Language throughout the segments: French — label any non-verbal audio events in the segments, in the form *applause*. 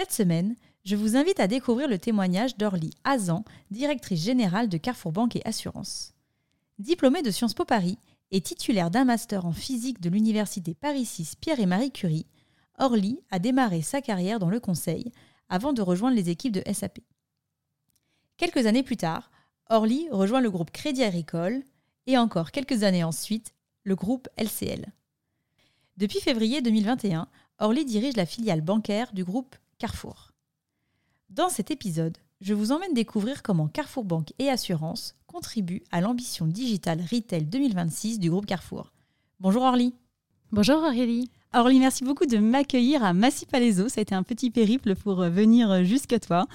Cette semaine, je vous invite à découvrir le témoignage d'Orly Azan, directrice générale de Carrefour Banque et Assurance. Diplômée de Sciences Po Paris et titulaire d'un master en physique de l'université Paris 6 Pierre et Marie Curie, Orly a démarré sa carrière dans le conseil avant de rejoindre les équipes de SAP. Quelques années plus tard, Orly rejoint le groupe Crédit Agricole et encore quelques années ensuite, le groupe LCL. Depuis février 2021, Orly dirige la filiale bancaire du groupe Carrefour. Dans cet épisode, je vous emmène découvrir comment Carrefour Banque et Assurance contribuent à l'ambition digitale Retail 2026 du groupe Carrefour. Bonjour Orly. Bonjour Aurélie. Orly, merci beaucoup de m'accueillir à Massy Palaiso. Ça a été un petit périple pour euh, venir euh, jusqu'à toi.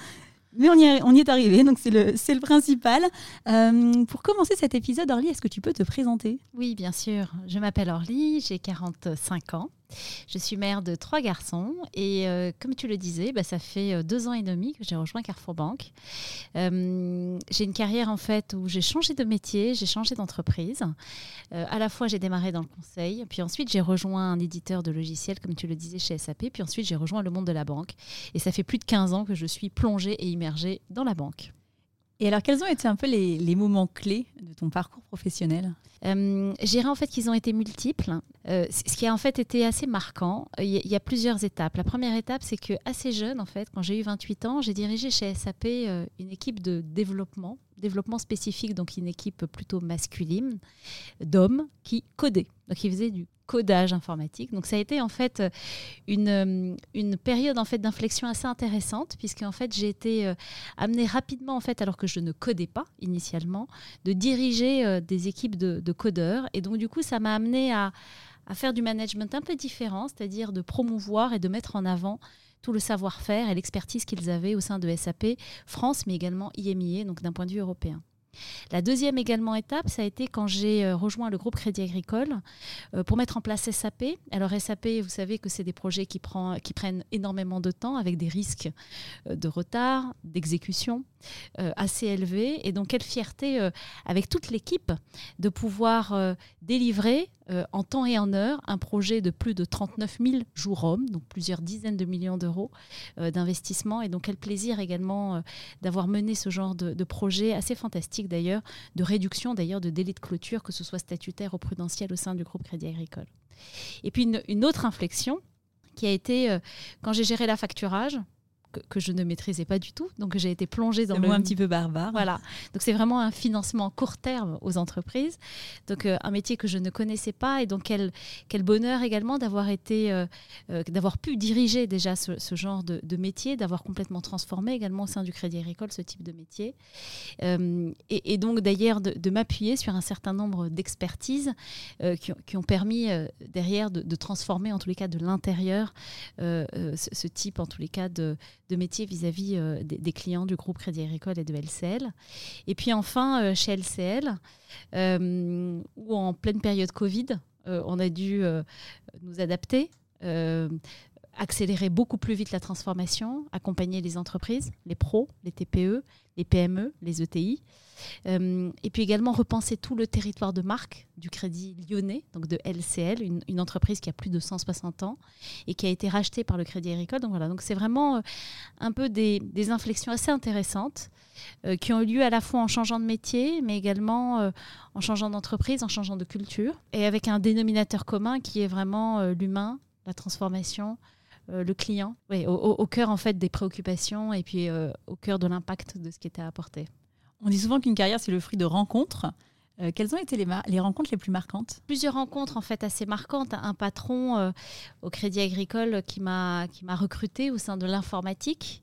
Mais on y, est, on y est arrivé, donc c'est le, le, principal. Euh, pour commencer cet épisode, Orly, est-ce que tu peux te présenter? Oui, bien sûr. Je m'appelle Orly, j'ai 45 ans. Je suis mère de trois garçons et euh, comme tu le disais, bah, ça fait euh, deux ans et demi que j'ai rejoint Carrefour Banque. Euh, j'ai une carrière en fait où j'ai changé de métier, j'ai changé d'entreprise. à la fois j'ai démarré dans le conseil, puis ensuite j'ai rejoint un éditeur de logiciels comme tu le disais chez SAP, puis ensuite j'ai rejoint le monde de la banque. Et ça fait plus de 15 ans que je suis plongée et immergée dans la banque. Et alors, quels ont été un peu les, moments clés de ton parcours professionnel? Euh, Je dirais en fait qu'ils ont été multiples. Euh, ce qui a en fait été assez marquant, il y, a plusieurs étapes. La première étape, c'est que assez jeune, en fait, quand j'ai eu 28 ans, j'ai dirigé chez SAP euh, une équipe de développement, développement spécifique, donc une équipe plutôt masculine, d'hommes qui codaient. Donc, faisaient du codage informatique. Donc ça a été en fait euh, une, euh, une période en fait d'inflexion assez intéressante puisque en fait j'ai été euh, amenée rapidement en fait alors que je ne codais pas initialement de diriger des équipes de, codeurs et donc du coup ça m'a amené à, à faire du management un peu différent, c'est-à-dire de promouvoir et de mettre en avant tout le savoir-faire et l'expertise qu'ils avaient au sein de SAP France mais également IMIA donc d'un point de vue européen. La deuxième également étape, ça a été quand j'ai euh, rejoint le groupe Crédit Agricole euh, pour mettre en place SAP. Alors SAP, vous savez que c'est des projets qui, qui, prennent énormément de temps avec des risques euh, de retard, d'exécution assez élevés. Et donc quelle fierté avec toute l'équipe de pouvoir délivrer en temps et en heure un projet de plus de 39 000 jours hommes, donc plusieurs dizaines de millions d'euros d'investissement. Et donc quel plaisir également d'avoir mené ce genre de, projet assez fantastique d'ailleurs, de réduction d'ailleurs de délai de clôture, que ce soit statutaire ou prudentiel au sein du groupe Crédit Agricole. Et puis une, autre inflexion qui a été euh, quand j'ai géré la facturage, que, je ne maîtrisais pas du tout. Donc j'ai été plongée dans le un petit peu barbare. Voilà. Donc c'est vraiment un financement court terme aux entreprises. Donc euh, un métier que je ne connaissais pas et donc quel, quel bonheur également d'avoir été, euh, euh, d'avoir pu diriger déjà ce, genre de, métier, d'avoir complètement transformé également au sein du Crédit Agricole ce type de métier. Et, donc d'ailleurs de, m'appuyer sur un certain nombre d'expertises qui, ont permis derrière de, transformer en tous les cas de l'intérieur ce, ce, type en tous les cas de, de métier vis-à-vis euh, des, clients du groupe Crédit Agricole et de LCL. Et puis enfin, euh, chez LCL, euh, où en pleine période Covid, on a dû nous adapter accélérer beaucoup plus vite la transformation, accompagner les entreprises, les pros, les TPE, les PME, les ETI, euh, et puis également repenser tout le territoire de marque du Crédit Lyonnais, donc de LCL, une, entreprise qui a plus de 160 ans et qui a été rachetée par le Crédit Agricole. Donc voilà, donc c'est vraiment euh, un peu des, inflexions assez intéressantes euh, qui ont eu lieu à la fois en changeant de métier, mais également en changeant d'entreprise, en changeant de culture, et avec un dénominateur commun qui est vraiment l'humain, la transformation, le client, au, cœur en fait des préoccupations et puis au cœur de l'impact de ce qui était apporté. On dit souvent qu'une carrière, c'est le fruit de rencontres. Euh, quelles ont été les, les, rencontres les plus marquantes? Plusieurs rencontres en fait assez marquantes. Un patron euh, au Crédit Agricole qui m'a recruté au sein de l'informatique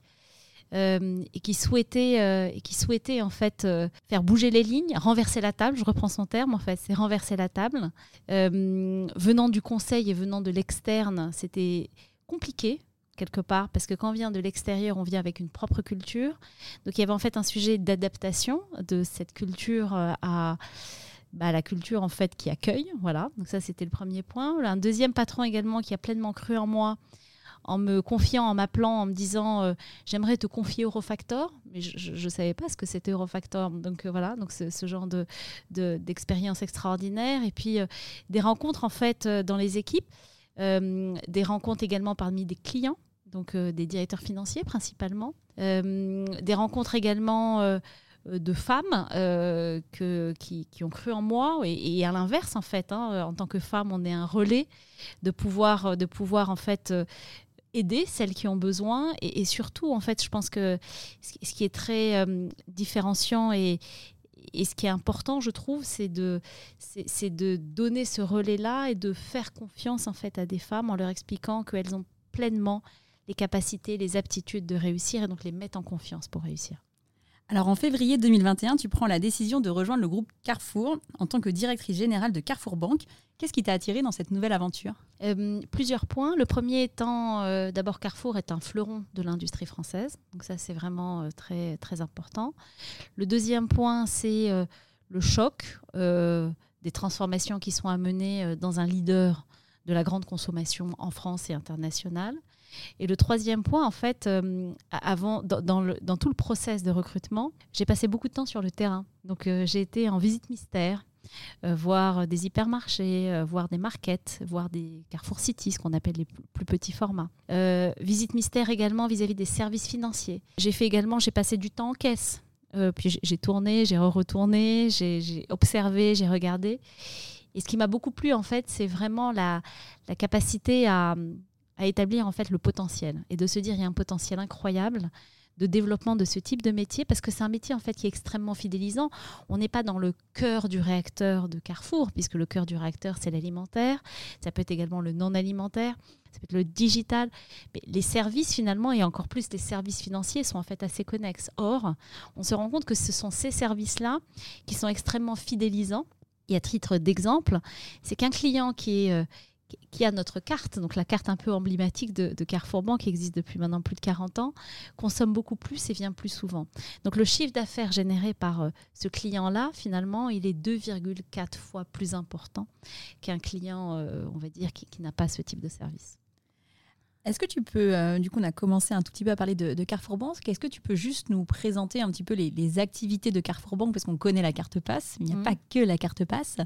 euh, et qui souhaitait et qui souhaitait en fait faire bouger les lignes, renverser la table. Je reprends son terme en fait, c'est renverser la table. venant du conseil et venant de l'externe, c'était compliqué quelque part, parce que quand on vient de l'extérieur, on vient avec une propre culture. Donc il y avait en fait un sujet d'adaptation de cette culture euh, à bah, la culture en fait qui accueille. Voilà, donc ça c'était le premier point. Un deuxième patron également qui a pleinement cru en moi en me confiant, en m'appelant, en me disant euh, j'aimerais te confier Eurofactor, mais je ne savais pas ce que c'était Eurofactor. Donc euh, voilà, donc ce genre de d'expérience extraordinaire et puis des rencontres en fait dans les équipes. Euh, des rencontres également parmi des clients, donc euh, des directeurs financiers principalement, euh, des rencontres également de femmes que, qui, ont cru en moi et, à l'inverse en fait hein, en tant que femme on est un relais de pouvoir de pouvoir en fait aider celles qui ont besoin et, surtout en fait je pense que ce qui est très différenciant et, et ce qui est important, je trouve, c'est de, c'est, de donner ce relais-là et de faire confiance en fait à des femmes en leur expliquant qu'elles ont pleinement les capacités, les aptitudes de réussir et donc les mettre en confiance pour réussir. Alors en février 2021, tu prends la décision de rejoindre le groupe Carrefour en tant que directrice générale de Carrefour Banque. Qu'est-ce qui t'a attiré dans cette nouvelle aventure? Euh, Plusieurs points. Le premier étant, euh, d'abord Carrefour est un fleuron de l'industrie française, donc ça c'est vraiment euh, très, très important. Le deuxième point, c'est le choc des transformations qui sont amenées dans un leader de la grande consommation en France et internationale. Et le troisième point, en fait, euh, avant, dans, tout le process de recrutement, j'ai passé beaucoup de temps sur le terrain. Donc, euh, j'ai été en visite mystère, euh, voir des hypermarchés, voir des markets, voir des Carrefour City, ce qu'on appelle les plus, petits formats. visite mystère également vis-à-vis des services financiers. J'ai fait également, j'ai passé du temps en caisse. puis j'ai tourné, j'ai re-retourné, j'ai observé, j'ai regardé. Et ce qui m'a beaucoup plu, en fait, c'est vraiment la capacité à, à établir en fait le potentiel et de se dire il y a un potentiel incroyable de développement de ce type de métier parce que c'est un métier en fait qui est extrêmement fidélisant. On n'est pas dans le cœur du réacteur de Carrefour puisque le cœur du réacteur c'est l'alimentaire, ça peut être également le non alimentaire, ça peut être le digital. Mais les services finalement et encore plus les services financiers sont en fait assez connexes. Or, on se rend compte que ce sont ces services-là qui sont extrêmement fidélisants. Et à titre d'exemple, c'est qu'un client qui est euh, qui a notre carte, donc la carte un peu emblématique de, Carrefour Banque qui existe depuis maintenant plus de 40 ans, consomme beaucoup plus et vient plus souvent. Donc le chiffre d'affaires généré par euh, ce client-là, finalement, il est 2,4 fois plus important qu'un client, euh, on va dire, qui n'a pas ce type de service. Est-ce que tu peux, euh, du coup, on a commencé un tout petit peu à parler de, Carrefour Banque. Est-ce que tu peux juste nous présenter un petit peu les, activités de Carrefour Banque? Parce qu'on connaît la carte passe, mais il n'y a mmh. pas que la carte passe.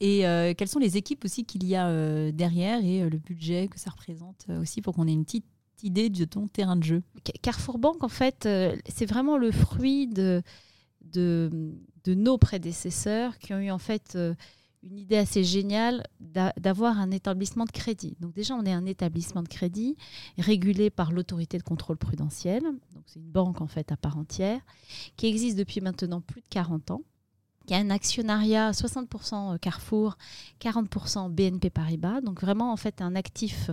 Et euh, quelles sont les équipes aussi qu'il y a euh, derrière et le budget que ça représente aussi pour qu'on ait une petite idée de ton terrain de jeu? Carrefour Banque, en fait, c'est vraiment le fruit de, de, de, nos prédécesseurs qui ont eu en fait une idée assez géniale d'avoir un établissement de crédit. Donc déjà, on est un établissement de crédit régulé par l'autorité de contrôle prudentiel. Donc c'est une banque en fait à part entière qui existe depuis maintenant plus de 40 ans. Il y a un actionnariat 60% euh, Carrefour, 40% BNP Paribas. Donc vraiment en fait un actif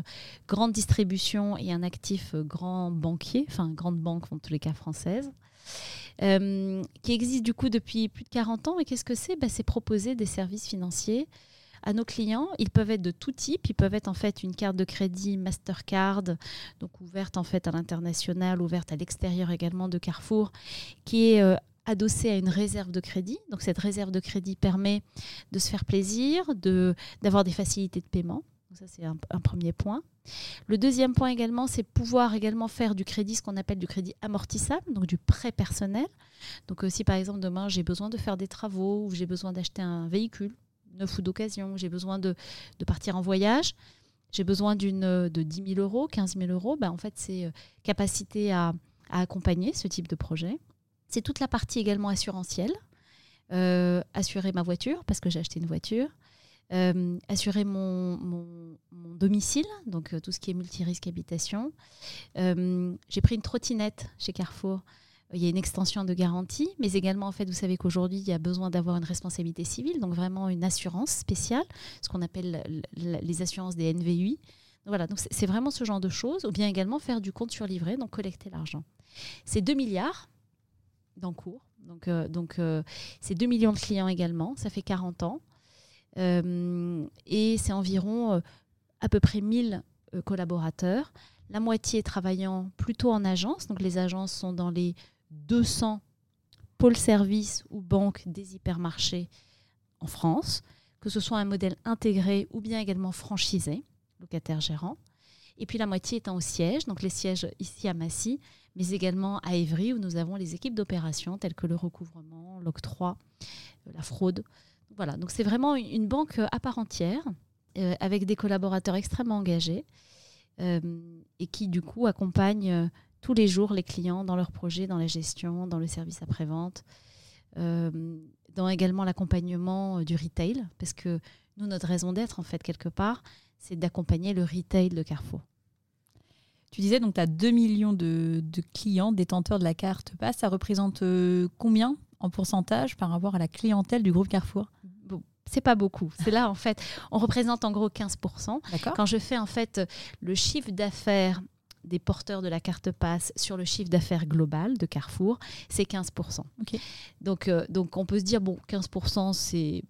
grande distribution et un actif grand banquier, enfin grande banque en tous les cas française. Euh, qui existe du coup depuis plus de 40 ans. Et qu'est-ce que c'est? Ben, C'est proposer des services financiers à nos clients. Ils peuvent être de tout type. Ils peuvent être en fait une carte de crédit Mastercard, donc ouverte en fait à l'international, ouverte à l'extérieur également de Carrefour, qui est euh, adossée à une réserve de crédit. Donc cette réserve de crédit permet de se faire plaisir, de d'avoir des facilités de paiement. Ça c'est un, premier point. Le deuxième point également, c'est pouvoir également faire du crédit, ce qu'on appelle du crédit amortissable, donc du prêt personnel. Donc euh, si par exemple demain j'ai besoin de faire des travaux, ou j'ai besoin d'acheter un véhicule neuf ou d'occasion, j'ai besoin de, partir en voyage, j'ai besoin d'une euh, de 10 000 euros, 15 000 euros, ben, en fait c'est euh, capacité à, accompagner ce type de projet. C'est toute la partie également assurantielle. assurer ma voiture parce que j'ai acheté une voiture, euh, assurer mon, domicile, donc euh, tout ce qui est multirisque habitation. Euh, j'ai pris une trottinette chez Carrefour. Il y a une extension de garantie, mais également, en fait, vous savez qu'aujourd'hui, il y a besoin d'avoir une responsabilité civile, donc vraiment une assurance spéciale, ce qu'on appelle les assurances des NVI. voilà, donc c'est vraiment ce genre de choses, ou bien également faire du compte sur livret, donc collecter l'argent. C'est 2 milliards d'encours, donc, donc c'est 2 millions de clients également, ça fait 40 ans. Euh, et c'est environ euh, à peu près 1000 euh, collaborateurs. la moitié travaillant plutôt en agence. Donc les agences sont dans les 200 pôles services ou banques des hypermarchés en France, que ce soit un modèle intégré ou bien également franchisé, locataire gérant. Et puis la moitié étant au siège, donc les sièges ici à Massy, mais également à Évry où nous avons les équipes d'opération telles que le recouvrement, l'octroi, la fraude. Voilà, donc c'est vraiment une banque à part entière euh, avec des collaborateurs extrêmement engagés euh, et qui du coup accompagnent tous les jours les clients dans leurs projets, dans la gestion, dans le service après-vente, dans également l'accompagnement du retail, parce que nous, notre raison d'être, en fait, quelque part, c'est d'accompagner le retail de Carrefour. Tu disais donc tu as 2 millions de, clients détenteurs de la carte passe. Ça représente euh, combien? En pourcentage par rapport à la clientèle du groupe Carrefour c'est pas beaucoup. C'est là, en fait, on représente en gros 15%. Quand je fais, en fait, le chiffre d'affaires des porteurs de la carte passe sur le chiffre d'affaires global de Carrefour, c'est 15%. Donc, euh, donc, on peut se dire, bon, 15%, c'est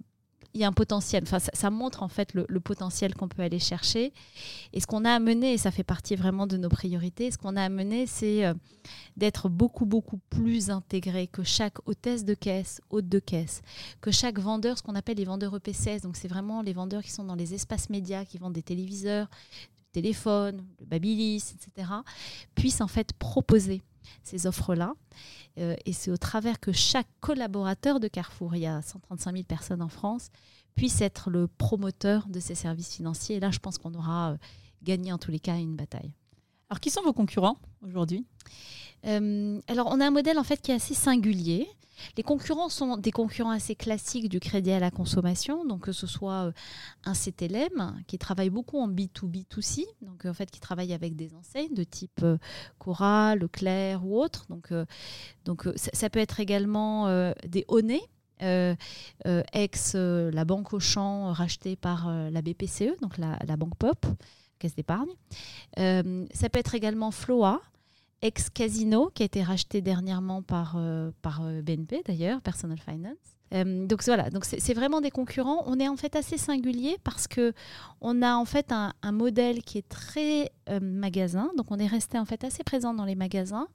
il y a un potentiel. Enfin, ça, montre en fait le, potentiel qu'on peut aller chercher. Et ce qu'on a amené, et ça fait partie vraiment de nos priorités, ce qu'on a amené, c'est euh, d'être beaucoup, beaucoup plus intégré que chaque hôtesse de caisse, hôte de caisse, que chaque vendeur, ce qu'on appelle les vendeurs EPCS. Donc, c'est vraiment les vendeurs qui sont dans les espaces médias, qui vendent des téléviseurs, téléphone, le Babilis, etc., puissent en fait proposer ces offres-là. Euh, et c'est au travers que chaque collaborateur de Carrefour, il y a 135 000 personnes en France, puisse être le promoteur de ces services financiers. Et là, je pense qu'on aura euh, gagné en tous les cas une bataille. Alors, qui sont vos concurrents aujourd'hui euh, Alors, on a un modèle en fait qui est assez singulier. Les concurrents sont des concurrents assez classiques du crédit à la consommation, donc que ce soit euh, un CTLM qui travaille beaucoup en B2B2C, donc en fait qui travaille avec des enseignes de type euh, Cora, Leclerc ou autres. Donc, euh, donc ça, peut être également des Honey, ex la banque Auchan rachetée par la BPCE, donc la banque Pop, caisse d'épargne. ça peut être également Floa, ex-casino qui a été racheté dernièrement par, euh, par euh, BNP d'ailleurs, Personal Finance. Euh, donc voilà, donc c'est vraiment des concurrents. On est en fait assez singulier parce que on a en fait un modèle qui est très magasin. Donc on est resté en fait assez présent dans les magasins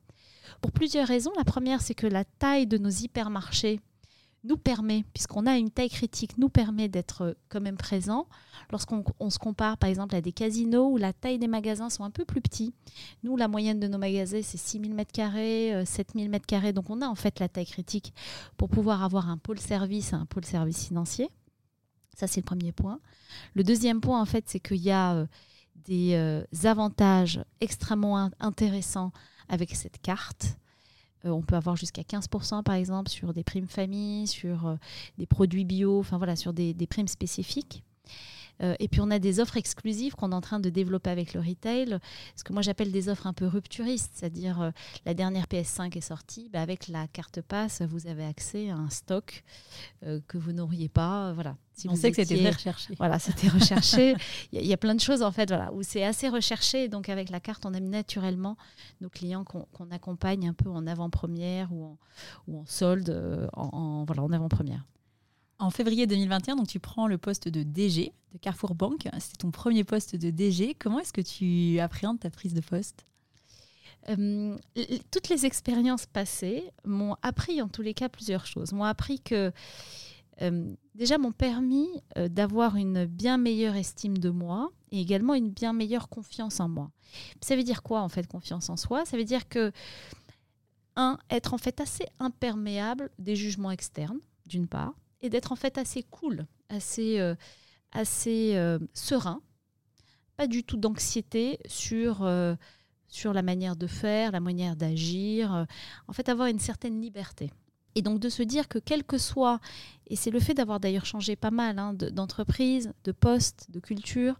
pour plusieurs raisons. La première, c'est que la taille de nos hypermarchés nous permet, puisqu'on a une taille critique, nous permet d'être quand même présent. Lorsqu'on se compare par exemple à des casinos où la taille des magasins sont un peu plus petits, nous la moyenne de nos magasins c'est 6000 m2, 7000 m2, donc on a en fait la taille critique pour pouvoir avoir un pôle service, un pôle service financier. Ça c'est le premier point. Le deuxième point en fait c'est qu'il y a euh, des euh, avantages extrêmement intéressants avec cette carte. Euh, on peut avoir jusqu'à 15% par exemple sur des primes famille, sur euh, des produits bio, enfin voilà, sur des, primes spécifiques. Euh, et puis on a des offres exclusives qu'on est en train de développer avec le retail, ce que moi j'appelle des offres un peu rupturistes, c'est-à-dire la dernière PS5 est sortie, bah, avec la carte passe, vous avez accès à un stock que vous n'auriez pas. voilà. Si on sait que c'était recherché. Voilà, c'était recherché. Il y, a plein de choses en fait, voilà, où c'est assez recherché. Donc avec la carte, on aime naturellement nos clients qu'on accompagne un peu en avant-première ou en, ou en solde, euh, en, voilà, en avant-première. En février 2021, donc tu prends le poste de DG de Carrefour Bank. C'est ton premier poste de DG. Comment est-ce que tu appréhendes ta prise de poste? Euh, toutes les expériences passées m'ont appris en tous les cas plusieurs choses. M'ont appris que euh, déjà m'ont permis euh, d'avoir une bien meilleure estime de moi et également une bien meilleure confiance en moi. Ça veut dire quoi en fait confiance en soi? Ça veut dire que un être en fait assez imperméable des jugements externes d'une part et d'être en fait assez cool, assez euh, assez serein, pas du tout d'anxiété sur sur la manière de faire, la manière d'agir, en fait avoir une certaine liberté. Et donc de se dire que quel que soit, et c'est le fait d'avoir d'ailleurs changé pas mal hein, d'entreprise, de, poste, de culture,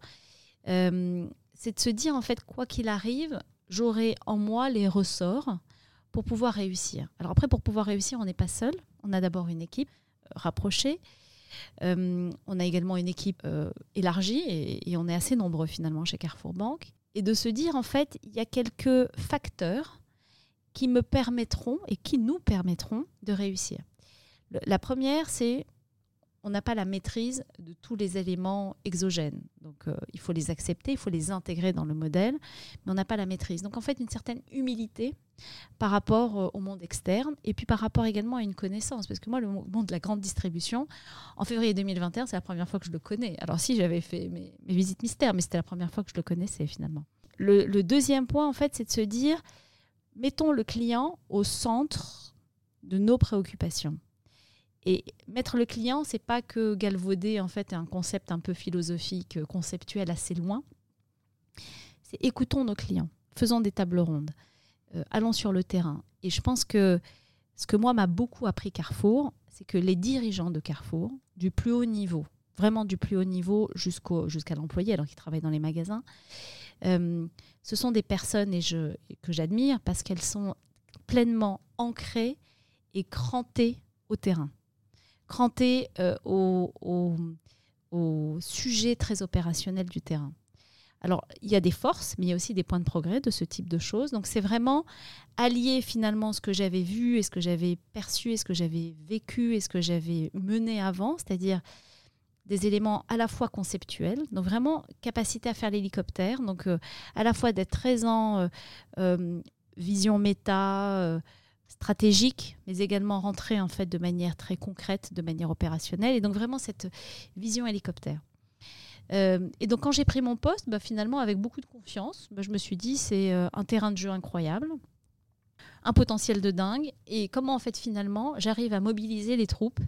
euh, c'est de se dire en fait quoi qu'il arrive, j'aurai en moi les ressorts pour pouvoir réussir. Alors après, pour pouvoir réussir, on n'est pas seul. On a d'abord une équipe euh, rapprochée. Euh, on a également une équipe élargie et, et, on est assez nombreux finalement chez Carrefour Bank. Et de se dire en fait, il y a quelques facteurs qui me permettront et qui nous permettront de réussir. la première, c'est on n'a pas la maîtrise de tous les éléments exogènes. Donc euh, il faut les accepter, il faut les intégrer dans le modèle, mais on n'a pas la maîtrise. Donc en fait, une certaine humilité par rapport euh, au monde externe et puis par rapport également à une connaissance. Parce que moi, le monde de la grande distribution, en février 2021, c'est la première fois que je le connais. Alors si j'avais fait mes, visites mystères, mais c'était la première fois que je le connaissais finalement. Le, le deuxième point, en fait, c'est de se dire, mettons le client au centre de nos préoccupations. Et mettre le client, c'est pas que galvauder en fait un concept un peu philosophique, euh, conceptuel assez loin. C'est écoutons nos clients, faisons des tables rondes, euh, allons sur le terrain. Et je pense que ce que moi m'a beaucoup appris Carrefour, c'est que les dirigeants de Carrefour, du plus haut niveau, vraiment du plus haut niveau jusqu'à l'employé, alors qu'ils travaillent dans les magasins, euh, ce sont des personnes et que j'admire parce qu'elles sont pleinement ancrées et crantées au terrain cranté euh, au, sujet très opérationnel du terrain. Alors, il y a des forces, mais il y a aussi des points de progrès de ce type de choses. Donc, c'est vraiment allier finalement ce que j'avais vu et ce que j'avais perçu et ce que j'avais vécu et ce que j'avais mené avant, c'est-à-dire des éléments à la fois conceptuels, donc vraiment capacité à faire l'hélicoptère, donc euh, à la fois d'être présent, euh, vision méta, stratégique, mais également rentrer en fait de manière très concrète, de manière opérationnelle, et donc vraiment cette vision hélicoptère. Euh, et donc quand j'ai pris mon poste, bah, finalement avec beaucoup de confiance, bah, je me suis dit c'est euh, un terrain de jeu incroyable, un potentiel de dingue, et comment en fait finalement j'arrive à mobiliser les troupes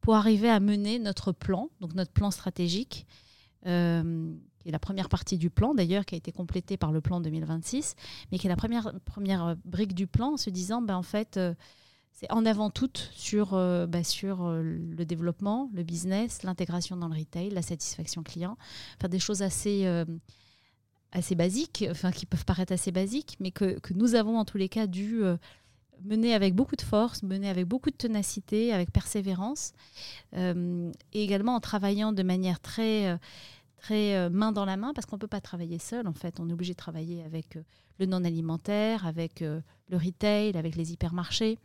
pour arriver à mener notre plan, donc notre plan stratégique. Euh, qui est la première partie du plan d'ailleurs, qui a été complétée par le plan 2026, mais qui est la première, première euh, brique du plan en se disant, ben, en fait, euh, c'est en avant tout sur, euh, ben, sur le développement, le business, l'intégration dans le retail, la satisfaction client, enfin des choses assez, assez basiques, enfin qui peuvent paraître assez basiques, mais que, que nous avons en tous les cas dû mener avec beaucoup de force, mener avec beaucoup de ténacité, avec persévérance, et également en travaillant de manière très euh, main dans la main parce qu'on ne peut pas travailler seul. En fait, on est obligé de travailler avec euh, le non alimentaire, avec euh, le retail, avec les hypermarchés,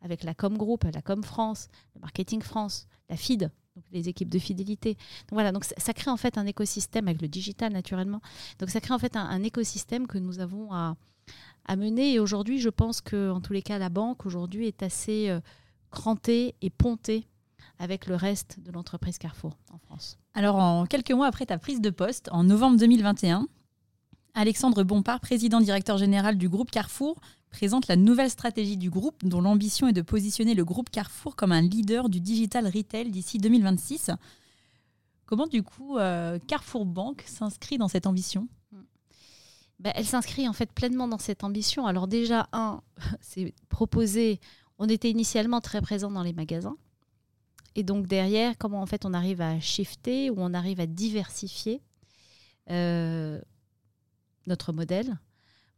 avec la Com Group, la Com France, le Marketing France, la FID, donc les équipes de fidélité. Donc voilà, donc ça, crée en fait un écosystème avec le digital naturellement. Donc ça crée en fait un, écosystème que nous avons à, à mener. Et aujourd'hui, je pense que en tous les cas, la banque aujourd'hui est assez crantée et pontée avec le reste de l'entreprise Carrefour en France. Alors, en quelques mois après ta prise de poste, en novembre 2021, Alexandre Bompard, président directeur général du groupe Carrefour, présente la nouvelle stratégie du groupe dont l'ambition est de positionner le groupe Carrefour comme un leader du digital retail d'ici 2026. Comment du coup euh, Carrefour Banque s'inscrit dans cette ambition? Ben, Elle s'inscrit en fait pleinement dans cette ambition. Alors déjà, un, *laughs* c'est proposer, on était initialement très présent dans les magasins. Et donc derrière, comment en fait on arrive à shifter ou on arrive à diversifier euh, notre modèle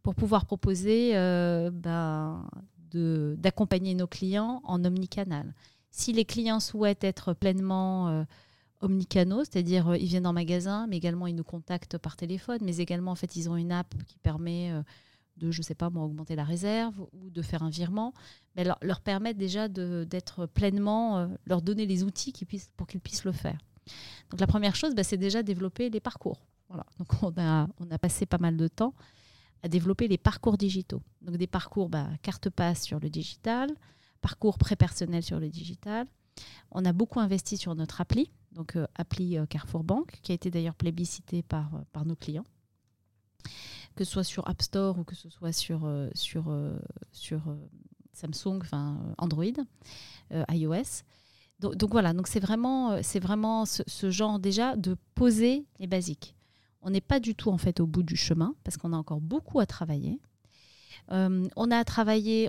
pour pouvoir proposer euh, ben, d'accompagner nos clients en omnicanal. Si les clients souhaitent être pleinement euh, omnicanaux, c'est-à-dire ils viennent en magasin, mais également ils nous contactent par téléphone, mais également en fait ils ont une app qui permet de, je sais pas augmenter la réserve ou de faire un virement, mais leur, leur permettre déjà d'être pleinement, euh, leur donner les outils puissent, pour qu'ils puissent le faire. Donc la première chose, bah, c'est déjà développer les parcours. Voilà. Donc on a, on a passé pas mal de temps à développer les parcours digitaux. Donc des parcours bah, carte passe sur le digital, parcours pré-personnel sur le digital. On a beaucoup investi sur notre appli, donc euh, appli euh, Carrefour Bank, qui a été d'ailleurs plébiscité par, par nos clients que ce soit sur App Store ou que ce soit sur, euh, sur, euh, sur euh, Samsung, enfin Android, iOS. Donc, voilà, donc c'est vraiment, c'est vraiment ce, genre déjà de poser les basiques. On n'est pas du tout en fait au bout du chemin parce qu'on a encore beaucoup à travailler. on a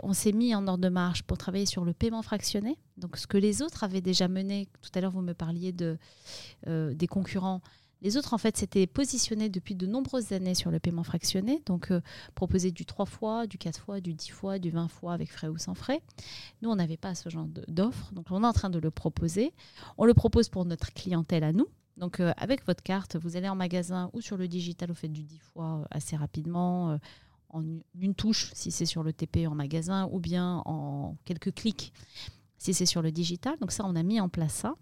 on s'est mis en ordre de marche pour travailler sur le paiement fractionné. Donc ce que les autres avaient déjà mené, tout à l'heure vous me parliez de, des concurrents, les autres, en fait, s'étaient positionnés depuis de nombreuses années sur le paiement fractionné, donc euh, proposer du 3 fois, du 4 fois, du 10 fois, du 20 fois avec frais ou sans frais. Nous, on n'avait pas ce genre d'offre, donc on est en train de le proposer. On le propose pour notre clientèle à nous. Donc euh, avec votre carte, vous allez en magasin ou sur le digital, vous faites du 10 fois euh, assez rapidement, en une touche si c'est sur le TP en magasin, ou bien en quelques clics si c'est sur le digital. Donc ça, on a mis en place ça.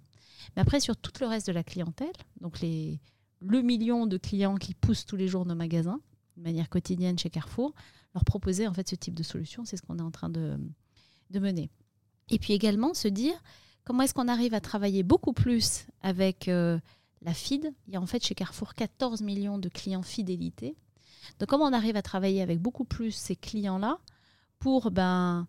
Mais après, sur tout le reste de la clientèle, donc les, le million de clients qui poussent tous les jours nos magasins, de manière quotidienne chez Carrefour, leur proposer en fait ce type de solution, c'est ce qu'on est en train de, de mener. Et puis également se dire comment est-ce qu'on arrive à travailler beaucoup plus avec euh, la FID. Il y a en fait chez Carrefour 14 millions de clients fidélité. Donc comment on arrive à travailler avec beaucoup plus ces clients-là pour ben,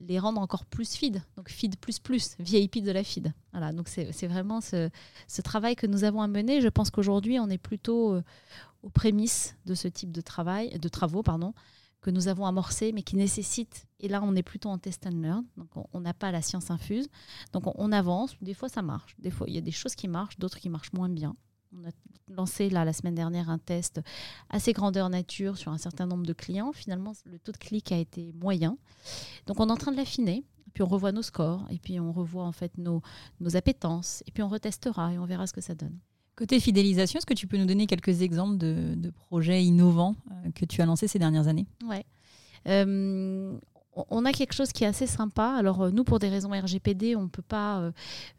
les rendre encore plus feed, donc feed plus plus, VIP de la feed. Voilà, donc c'est vraiment ce, travail que nous avons à mener. Je pense qu'aujourd'hui, on est plutôt euh, aux prémices de ce type de travail, de travaux, pardon, que nous avons amorcés, mais qui nécessitent, et là on est plutôt en test and learn, donc on n'a pas la science infuse, donc on, on, avance, des fois ça marche, des fois il y a des choses qui marchent, d'autres qui marchent moins bien. On a lancé là la semaine dernière un test assez grandeur nature sur un certain nombre de clients. Finalement, le taux de clic a été moyen. Donc on est en train de l'affiner. Puis on revoit nos scores et puis on revoit en fait nos, nos appétences et puis on retestera et on verra ce que ça donne. Côté fidélisation, est-ce que tu peux nous donner quelques exemples de, de projets innovants euh, que tu as lancés ces dernières années? Ouais. Euh, on a quelque chose qui est assez sympa. Alors euh, nous, pour des raisons RGPD, on ne peut pas euh,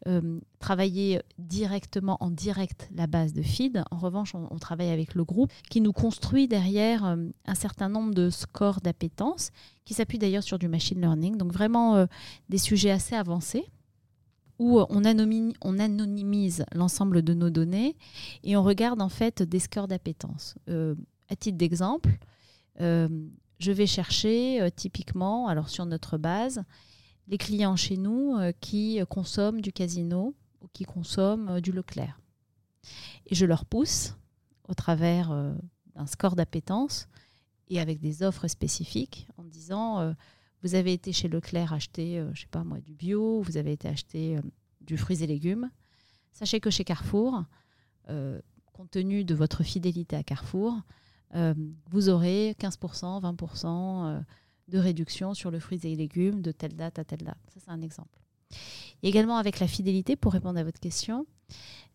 euh, travailler directement en direct la base de feed. En revanche, on, travaille avec le groupe qui nous construit derrière un certain nombre de scores d'appétence, qui s'appuient d'ailleurs sur du machine learning. Donc vraiment des sujets assez avancés où on, on anonymise l'ensemble de nos données et on regarde en fait des scores d'appétence. à titre d'exemple, je vais chercher euh, typiquement, alors sur notre base, les clients chez nous euh, qui consomment du casino ou qui consomment euh, du Leclerc. Et je leur pousse au travers d'un score d'appétence et avec des offres spécifiques en disant vous avez été chez Leclerc acheter, je sais pas moi, du bio, vous avez été acheter du fruits et légumes. Sachez que chez Carrefour, compte tenu de votre fidélité à Carrefour, euh, vous aurez 15%, 20% euh, de réduction sur le fruit et légumes de telle date à telle date. Ça, c'est un exemple. également avec la fidélité, pour répondre à votre question,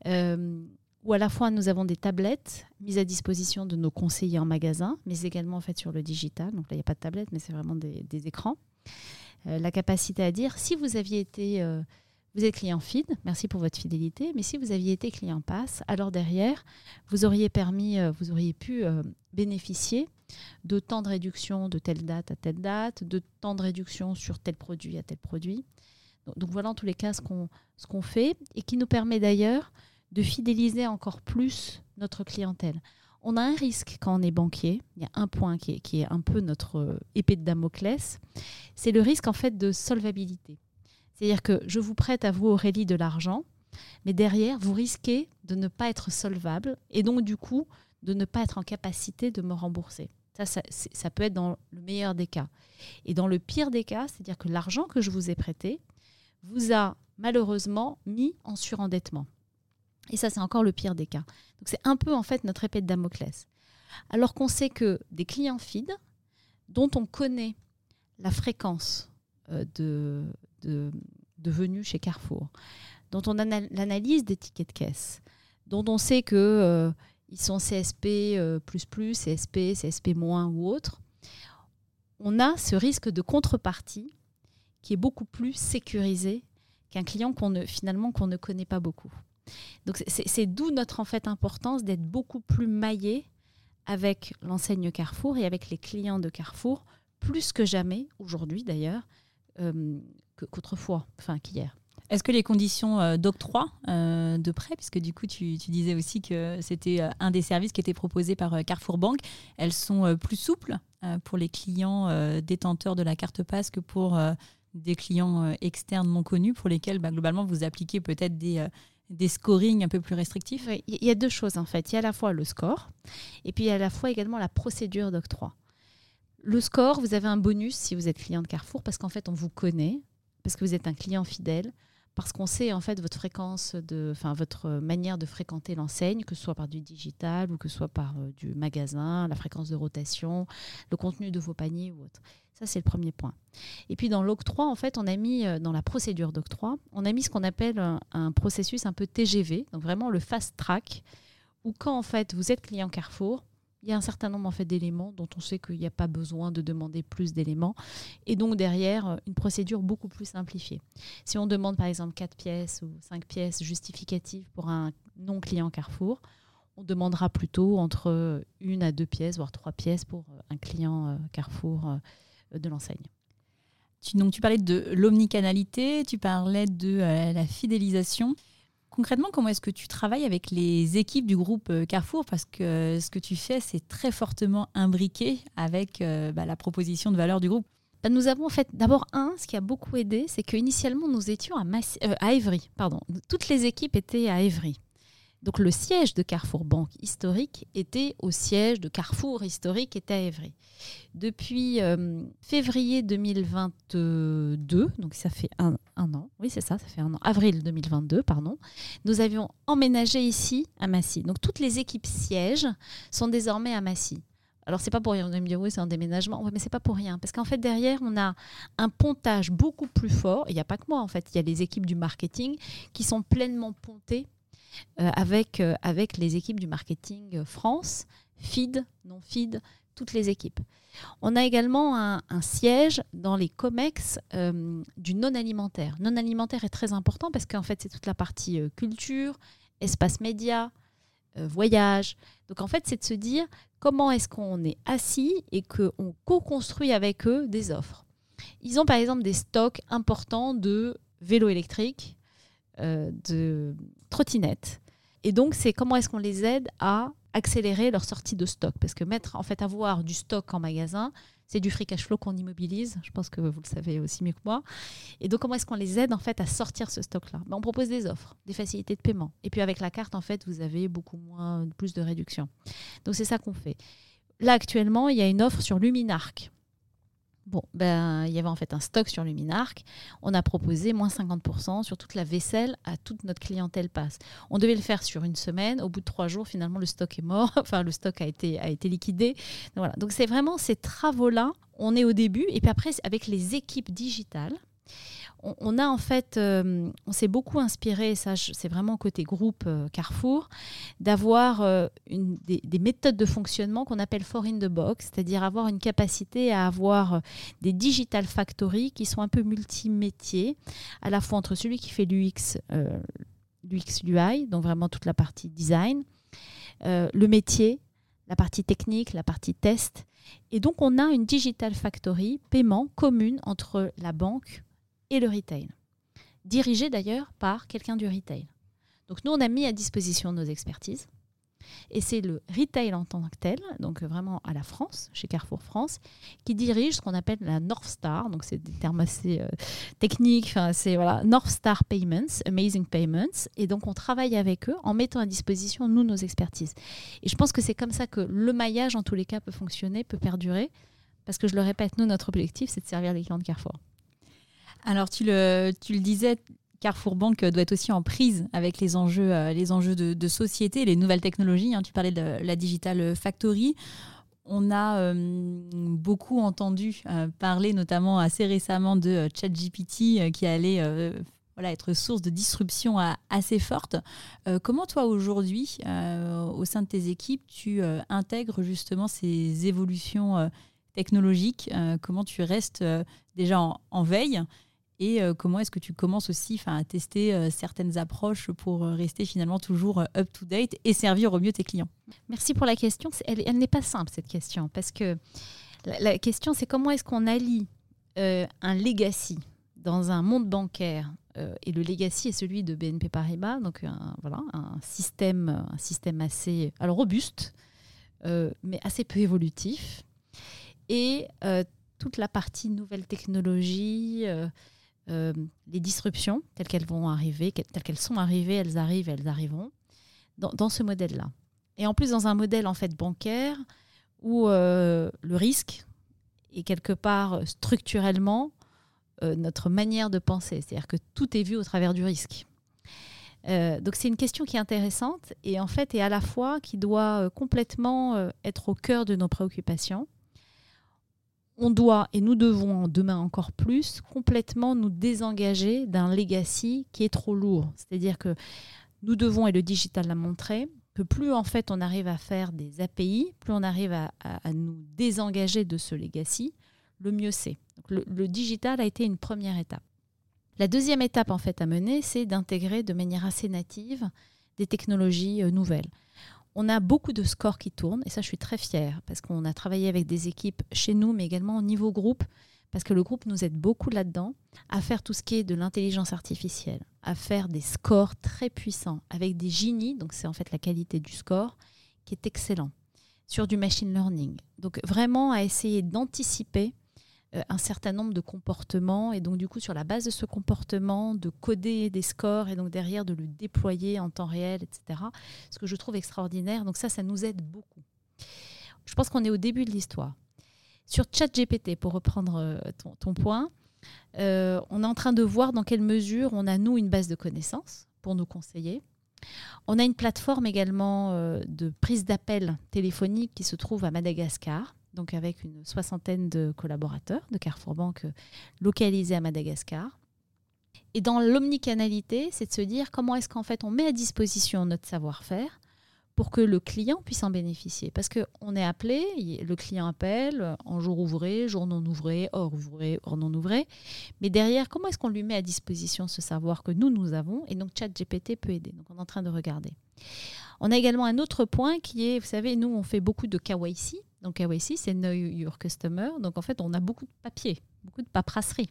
euh, où à la fois nous avons des tablettes mises à disposition de nos conseillers en magasin, mais également en fait sur le digital. Donc là, il n'y a pas de tablette, mais c'est vraiment des, écrans. la capacité à dire, si vous aviez été vous êtes client feed, merci pour votre fidélité, mais si vous aviez été client pass, alors derrière, vous auriez permis, euh, vous auriez pu euh, bénéficier de temps de réduction de telle date à telle date, de temps de réduction sur tel produit à tel produit. Donc, voilà en tous les cas ce qu'on fait et qui nous permet d'ailleurs de fidéliser encore plus notre clientèle. On a un risque quand on est banquier, il y a un point qui est, qui est un peu notre euh, épée de Damoclès, c'est le risque en fait de solvabilité. C'est-à-dire que je vous prête à vous, Aurélie, de l'argent, mais derrière, vous risquez de ne pas être solvable et donc, du coup, de ne pas être en capacité de me rembourser. Ça, ça, peut être dans le meilleur des cas. Et dans le pire des cas, c'est-à-dire que l'argent que je vous ai prêté vous a malheureusement mis en surendettement. Et ça, c'est encore le pire des cas. Donc c'est un peu en fait notre épée de Damoclès. Alors qu'on sait que des clients feed, dont on connaît la fréquence euh, de, de, venue chez Carrefour, dont on a l'analyse des tickets de caisse, dont on sait que euh, sont CSP euh, CSP, CSP ou autre, on a ce risque de contrepartie qui est beaucoup plus sécurisé qu'un client qu'on ne finalement qu'on ne connaît pas beaucoup. Donc c'est d'où notre en fait importance d'être beaucoup plus maillé avec l'enseigne Carrefour et avec les clients de Carrefour plus que jamais aujourd'hui d'ailleurs euh, qu'autrefois, enfin qu'hier. Est-ce que les conditions euh, d'octroi euh, de prêt, puisque du coup tu, disais aussi que c'était un des services qui était proposé par Carrefour Bank, elles sont plus souples pour les clients détenteurs de la carte passe que pour des clients externes non connus pour lesquels bah, globalement vous appliquez peut-être des, des scorings un peu plus restrictifs? Il y a deux choses en fait. Il y a à la fois le score et puis il y a à la fois également la procédure d'octroi. Le score, vous avez un bonus si vous êtes client de Carrefour parce qu'en fait, on vous connaît, parce que vous êtes un client fidèle, parce qu'on sait en fait votre fréquence de, enfin votre manière de fréquenter l'enseigne, que ce soit par du digital ou que ce soit par euh, du magasin, la fréquence de rotation, le contenu de vos paniers ou autre. Ça c'est le premier point. Et puis dans l'octroi, en fait, on a mis euh, dans la procédure d'octroi, on a mis ce qu'on appelle un, un, processus un peu TGV, donc vraiment le fast track, où quand en fait vous êtes client Carrefour, Il y a un certain nombre en fait d'éléments dont on sait qu'il n'y a pas besoin de demander plus d'éléments. Et donc derrière, une procédure beaucoup plus simplifiée. Si on demande par exemple 4 pièces ou 5 pièces justificatives pour un non-client Carrefour, on demandera plutôt entre une à deux pièces, voire trois pièces pour un client Carrefour de l'enseigne. Donc, tu parlais de l'omnicanalité, tu parlais de euh, la fidélisation. Concrètement, comment est-ce que tu travailles avec les équipes du groupe euh, Carrefour? Parce que euh, ce que tu fais, c'est très fortement imbriqué avec bah, la proposition de valeur du groupe. Bah, nous avons fait d'abord un, ce qui a beaucoup aidé, c'est qu'initialement nous étions à, Évry. Pardon. Toutes les équipes étaient à Évry. Donc le siège de Carrefour Banque historique était au siège de Carrefour historique était à Évry. Depuis euh, février 2022, donc ça fait un, an, oui c'est ça, ça fait un an, avril 2022, pardon, nous avions emménagé ici à Massy. Donc toutes les équipes sièges sont désormais à Massy. Alors c'est pas pour rien, on me dire oui c'est un déménagement, mais c'est pas pour rien, parce qu'en fait derrière on a un pontage beaucoup plus fort. Il n'y a pas que moi en fait, il y a les équipes du marketing qui sont pleinement pontées avec, euh, avec les équipes du marketing France, feed, non feed, toutes les équipes. On a également un, siège dans les COMEX euh, du non-alimentaire. Non-alimentaire est très important parce qu'en fait, c'est toute la partie culture, espace média, voyage. Donc en fait, c'est de se dire comment est-ce qu'on est assis et qu'on co-construit avec eux des offres. Ils ont par exemple des stocks importants de vélos électriques, euh, de trottinettes. Et donc, c'est comment est-ce qu'on les aide à accélérer leur sortie de stock Parce que mettre, en fait, avoir du stock en magasin, c'est du free cash flow qu'on immobilise. Je pense que vous le savez aussi mieux que moi. Et donc, comment est-ce qu'on les aide en fait à sortir ce stock-là? Ben, On propose des offres, des facilités de paiement. Et puis avec la carte, en fait, vous avez beaucoup moins, plus de réduction. Donc, c'est ça qu'on fait. Là, actuellement, il y a une offre sur Luminarc. Bon, ben, il y avait en fait un stock sur Luminarc. On a proposé moins 50% sur toute la vaisselle à toute notre clientèle passe. On devait le faire sur une semaine. Au bout de trois jours, finalement, le stock est mort. *laughs* enfin, le stock a été, liquidé. Donc, c'est vraiment ces travaux-là. On est au début. Et puis après, avec les équipes digitales, on, a en fait, euh, on s'est beaucoup inspiré, ça c'est vraiment côté groupe euh, Carrefour, d'avoir euh, des, des, méthodes de fonctionnement qu'on appelle for in the box, c'est-à-dire avoir une capacité à avoir des digital factories qui sont un peu multimétiers, à la fois entre celui qui fait l'UX, l'UX UI, donc vraiment toute la partie design, le métier, la partie technique, la partie test. Et donc on a une digital factory paiement commune entre la banque, et le retail, dirigé d'ailleurs par quelqu'un du retail. Donc nous, on a mis à disposition nos expertises. Et c'est le retail en tant que tel, donc vraiment à la France, chez Carrefour France, qui dirige ce qu'on appelle la North Star. Donc c'est des termes assez euh, techniques. C'est voilà, North Star Payments, Amazing Payments. Et donc on travaille avec eux en mettant à disposition nous nos expertises. Et je pense que c'est comme ça que le maillage en tous les cas peut fonctionner, peut perdurer. Parce que je le répète, nous notre objectif c'est de servir les clients de Carrefour. Alors, tu le, disais, Carrefour Bank doit être aussi en prise avec les enjeux, euh, de, société, les nouvelles technologies. Hein. Tu parlais de la Digital Factory. On a euh, beaucoup entendu euh, parler, notamment assez récemment, de ChatGPT qui allait être source de disruption assez forte. comment toi, aujourd'hui, au sein de tes équipes, tu intègres justement ces évolutions technologiques Comment tu restes déjà en veille et euh, comment est-ce que tu commences aussi à tester euh, certaines approches pour euh, rester finalement toujours up-to-date et servir au mieux tes clients? Merci pour la question. Elle, n'est pas simple, cette question, parce que la, question, c'est comment est-ce qu'on allie un legacy dans un monde bancaire et le legacy est celui de BNP Paribas, donc un, voilà, un, système, un système assez robuste, mais assez peu évolutif, et toute la partie nouvelle technologie, euh, les disruptions telles qu'elles vont arriver, telles qu'elles sont arrivées, elles arrivent, elles arriveront, dans, ce modèle-là. Et en plus, dans un modèle en fait bancaire où euh, le risque est quelque part structurellement euh, notre manière de penser, c'est-à-dire que tout est vu au travers du risque. donc c'est une question qui est intéressante et en fait est à la fois qui doit complètement être au cœur de nos préoccupations on doit, et nous devons demain encore plus, complètement nous désengager d'un legacy qui est trop lourd. C'est-à-dire que nous devons, et le digital l'a montré, que plus en fait on arrive à faire des API, plus on arrive à, nous désengager de ce legacy, le mieux c'est. Le, le, digital a été une première étape. La deuxième étape en fait à mener, c'est d'intégrer de manière assez native des technologies euh, nouvelles. On a beaucoup de scores qui tournent et ça je suis très fière parce qu'on a travaillé avec des équipes chez nous mais également au niveau groupe parce que le groupe nous aide beaucoup là-dedans à faire tout ce qui est de l'intelligence artificielle, à faire des scores très puissants avec des génies, donc c'est en fait la qualité du score qui est excellent, sur du machine learning. Donc vraiment à essayer d'anticiper euh, un certain nombre de comportements et donc du coup sur la base de ce comportement de coder des scores et donc derrière de le déployer en temps réel, etc. Ce que je trouve extraordinaire. Donc ça, ça nous aide beaucoup. Je pense qu'on est au début de l'histoire. Sur ChatGPT, pour reprendre euh, ton, point, euh, on est en train de voir dans quelle mesure on a, nous, une base de connaissances pour nous conseiller. On a une plateforme également de prise d'appel téléphonique qui se trouve à Madagascar, donc avec une soixantaine de collaborateurs de Carrefour Banque localisés à Madagascar. Et dans l'omnicanalité, c'est de se dire comment est-ce qu'en fait on met à disposition notre savoir-faire pour que le client puisse en bénéficier. Parce qu'on est appelé, le client appelle en jour ouvré, jour non ouvré, hors ouvré, hors non ouvré. Mais derrière, comment est-ce qu'on lui met à disposition ce savoir que nous, nous avons Et donc, ChatGPT peut aider. Donc, on est en train de regarder. On a également un autre point qui est, vous savez, nous, on fait beaucoup de KYC. Donc, KYC, c'est Know Your Customer. Donc, en fait, on a beaucoup de papiers, beaucoup de paperasserie.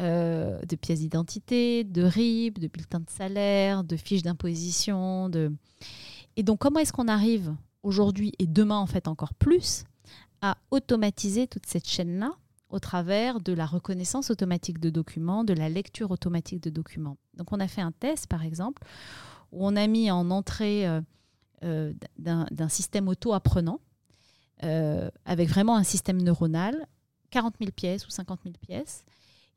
Euh, de pièces d'identité, de RIB, de bulletins de salaire, de fiches d'imposition, de... Et donc, comment est-ce qu'on arrive aujourd'hui et demain, en fait, encore plus, à automatiser toute cette chaîne-là au travers de la reconnaissance automatique de documents, de la lecture automatique de documents? Donc, on a fait un test, par exemple, où on a mis en entrée euh, euh, d'un système auto-apprenant, euh, avec vraiment un système neuronal, 40 000 pièces ou 50 000 pièces.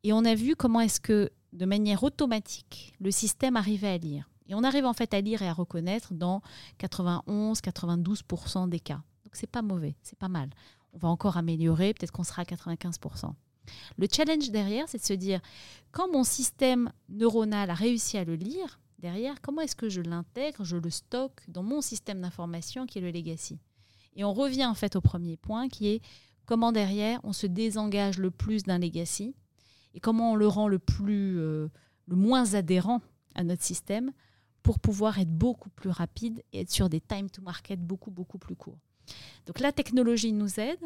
Et on a vu comment est-ce que, de manière automatique, le système arrivait à lire. Et on arrive en fait à lire et à reconnaître dans 91-92% des cas. Donc c'est pas mauvais, c'est pas mal. On va encore améliorer, peut-être qu'on sera à 95%. Le challenge derrière, c'est de se dire, quand mon système neuronal a réussi à le lire, derrière, comment est-ce que je l'intègre, je le stocke dans mon système d'information qui est le legacy? Et on revient en fait au premier point qui est comment derrière on se désengage le plus d'un legacy et comment on le rend le plus, euh, le moins adhérent à notre système pour pouvoir être beaucoup plus rapide et être sur des time to market beaucoup, beaucoup plus courts. Donc la technologie nous aide.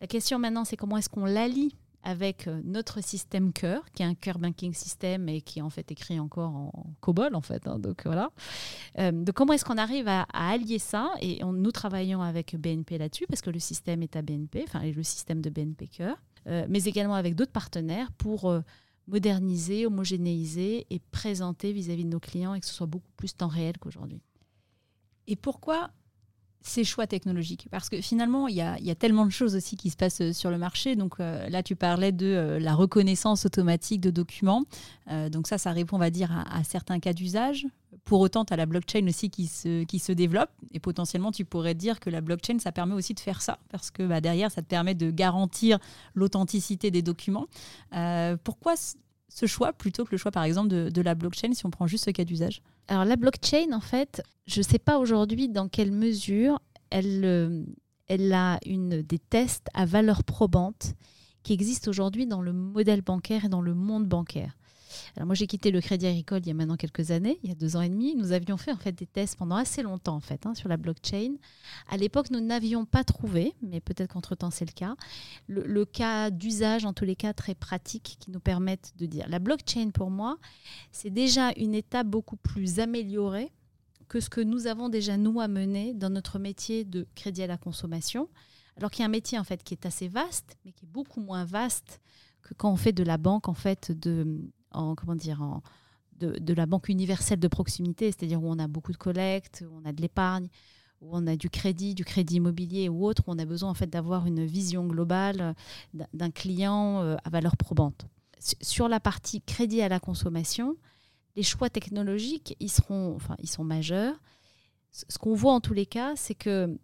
La question maintenant, c'est comment est-ce qu'on l'allie avec euh, notre système cœur, qui est un cœur banking system et qui est en fait écrit encore en COBOL en fait. Hein, donc voilà. Euh, donc comment est-ce qu'on arrive à, allier ça? Et nous travaillons avec BNP là-dessus parce que le système est à BNP, enfin le système de BNP cœur, euh, mais également avec d'autres partenaires pour moderniser, homogénéiser et présenter vis-à-vis de nos clients et que ce soit beaucoup plus temps réel qu'aujourd'hui. Et pourquoi ces choix technologiques Parce que finalement, il y, a, tellement de choses aussi qui se passent euh, sur le marché. Donc euh, là, tu parlais de euh, la reconnaissance automatique de documents. donc ça, ça répond, on va dire, à, certains cas d'usage. Pour autant, tu as la blockchain aussi qui se, qui se développe. Et potentiellement, tu pourrais dire que la blockchain, ça permet aussi de faire ça. Parce que bah, derrière, ça te permet de garantir l'authenticité des documents. pourquoi ce choix plutôt que le choix, par exemple, de, la blockchain si on prend juste ce cas d'usage? Alors la blockchain, en fait, je ne sais pas aujourd'hui dans quelle mesure elle, euh, elle a une, des tests à valeur probante qui existent aujourd'hui dans le modèle bancaire et dans le monde bancaire. Alors moi j'ai quitté le Crédit Agricole il y a maintenant quelques années, il y a deux ans et demi. Nous avions fait en fait des tests pendant assez longtemps en fait hein, sur la blockchain. À l'époque nous n'avions pas trouvé, mais peut-être qu'entre temps c'est le cas, le, cas d'usage en tous les cas très pratique qui nous permettent de dire la blockchain pour moi c'est déjà une étape beaucoup plus améliorée que ce que nous avons déjà nous à mener dans notre métier de crédit à la consommation. Alors qu'il y a un métier en fait qui est assez vaste, mais qui est beaucoup moins vaste que quand on fait de la banque en fait de en comment dire en, de, la banque universelle de proximité, c'est-à-dire où on a beaucoup de collectes, où on a de l'épargne, où on a du crédit, du crédit immobilier ou autre, où on a besoin en fait d'avoir une vision globale d'un client euh, à valeur probante. Sur la partie crédit à la consommation, les choix technologiques, ils seront, enfin, ils sont majeurs. Ce qu'on voit en tous les cas, c'est que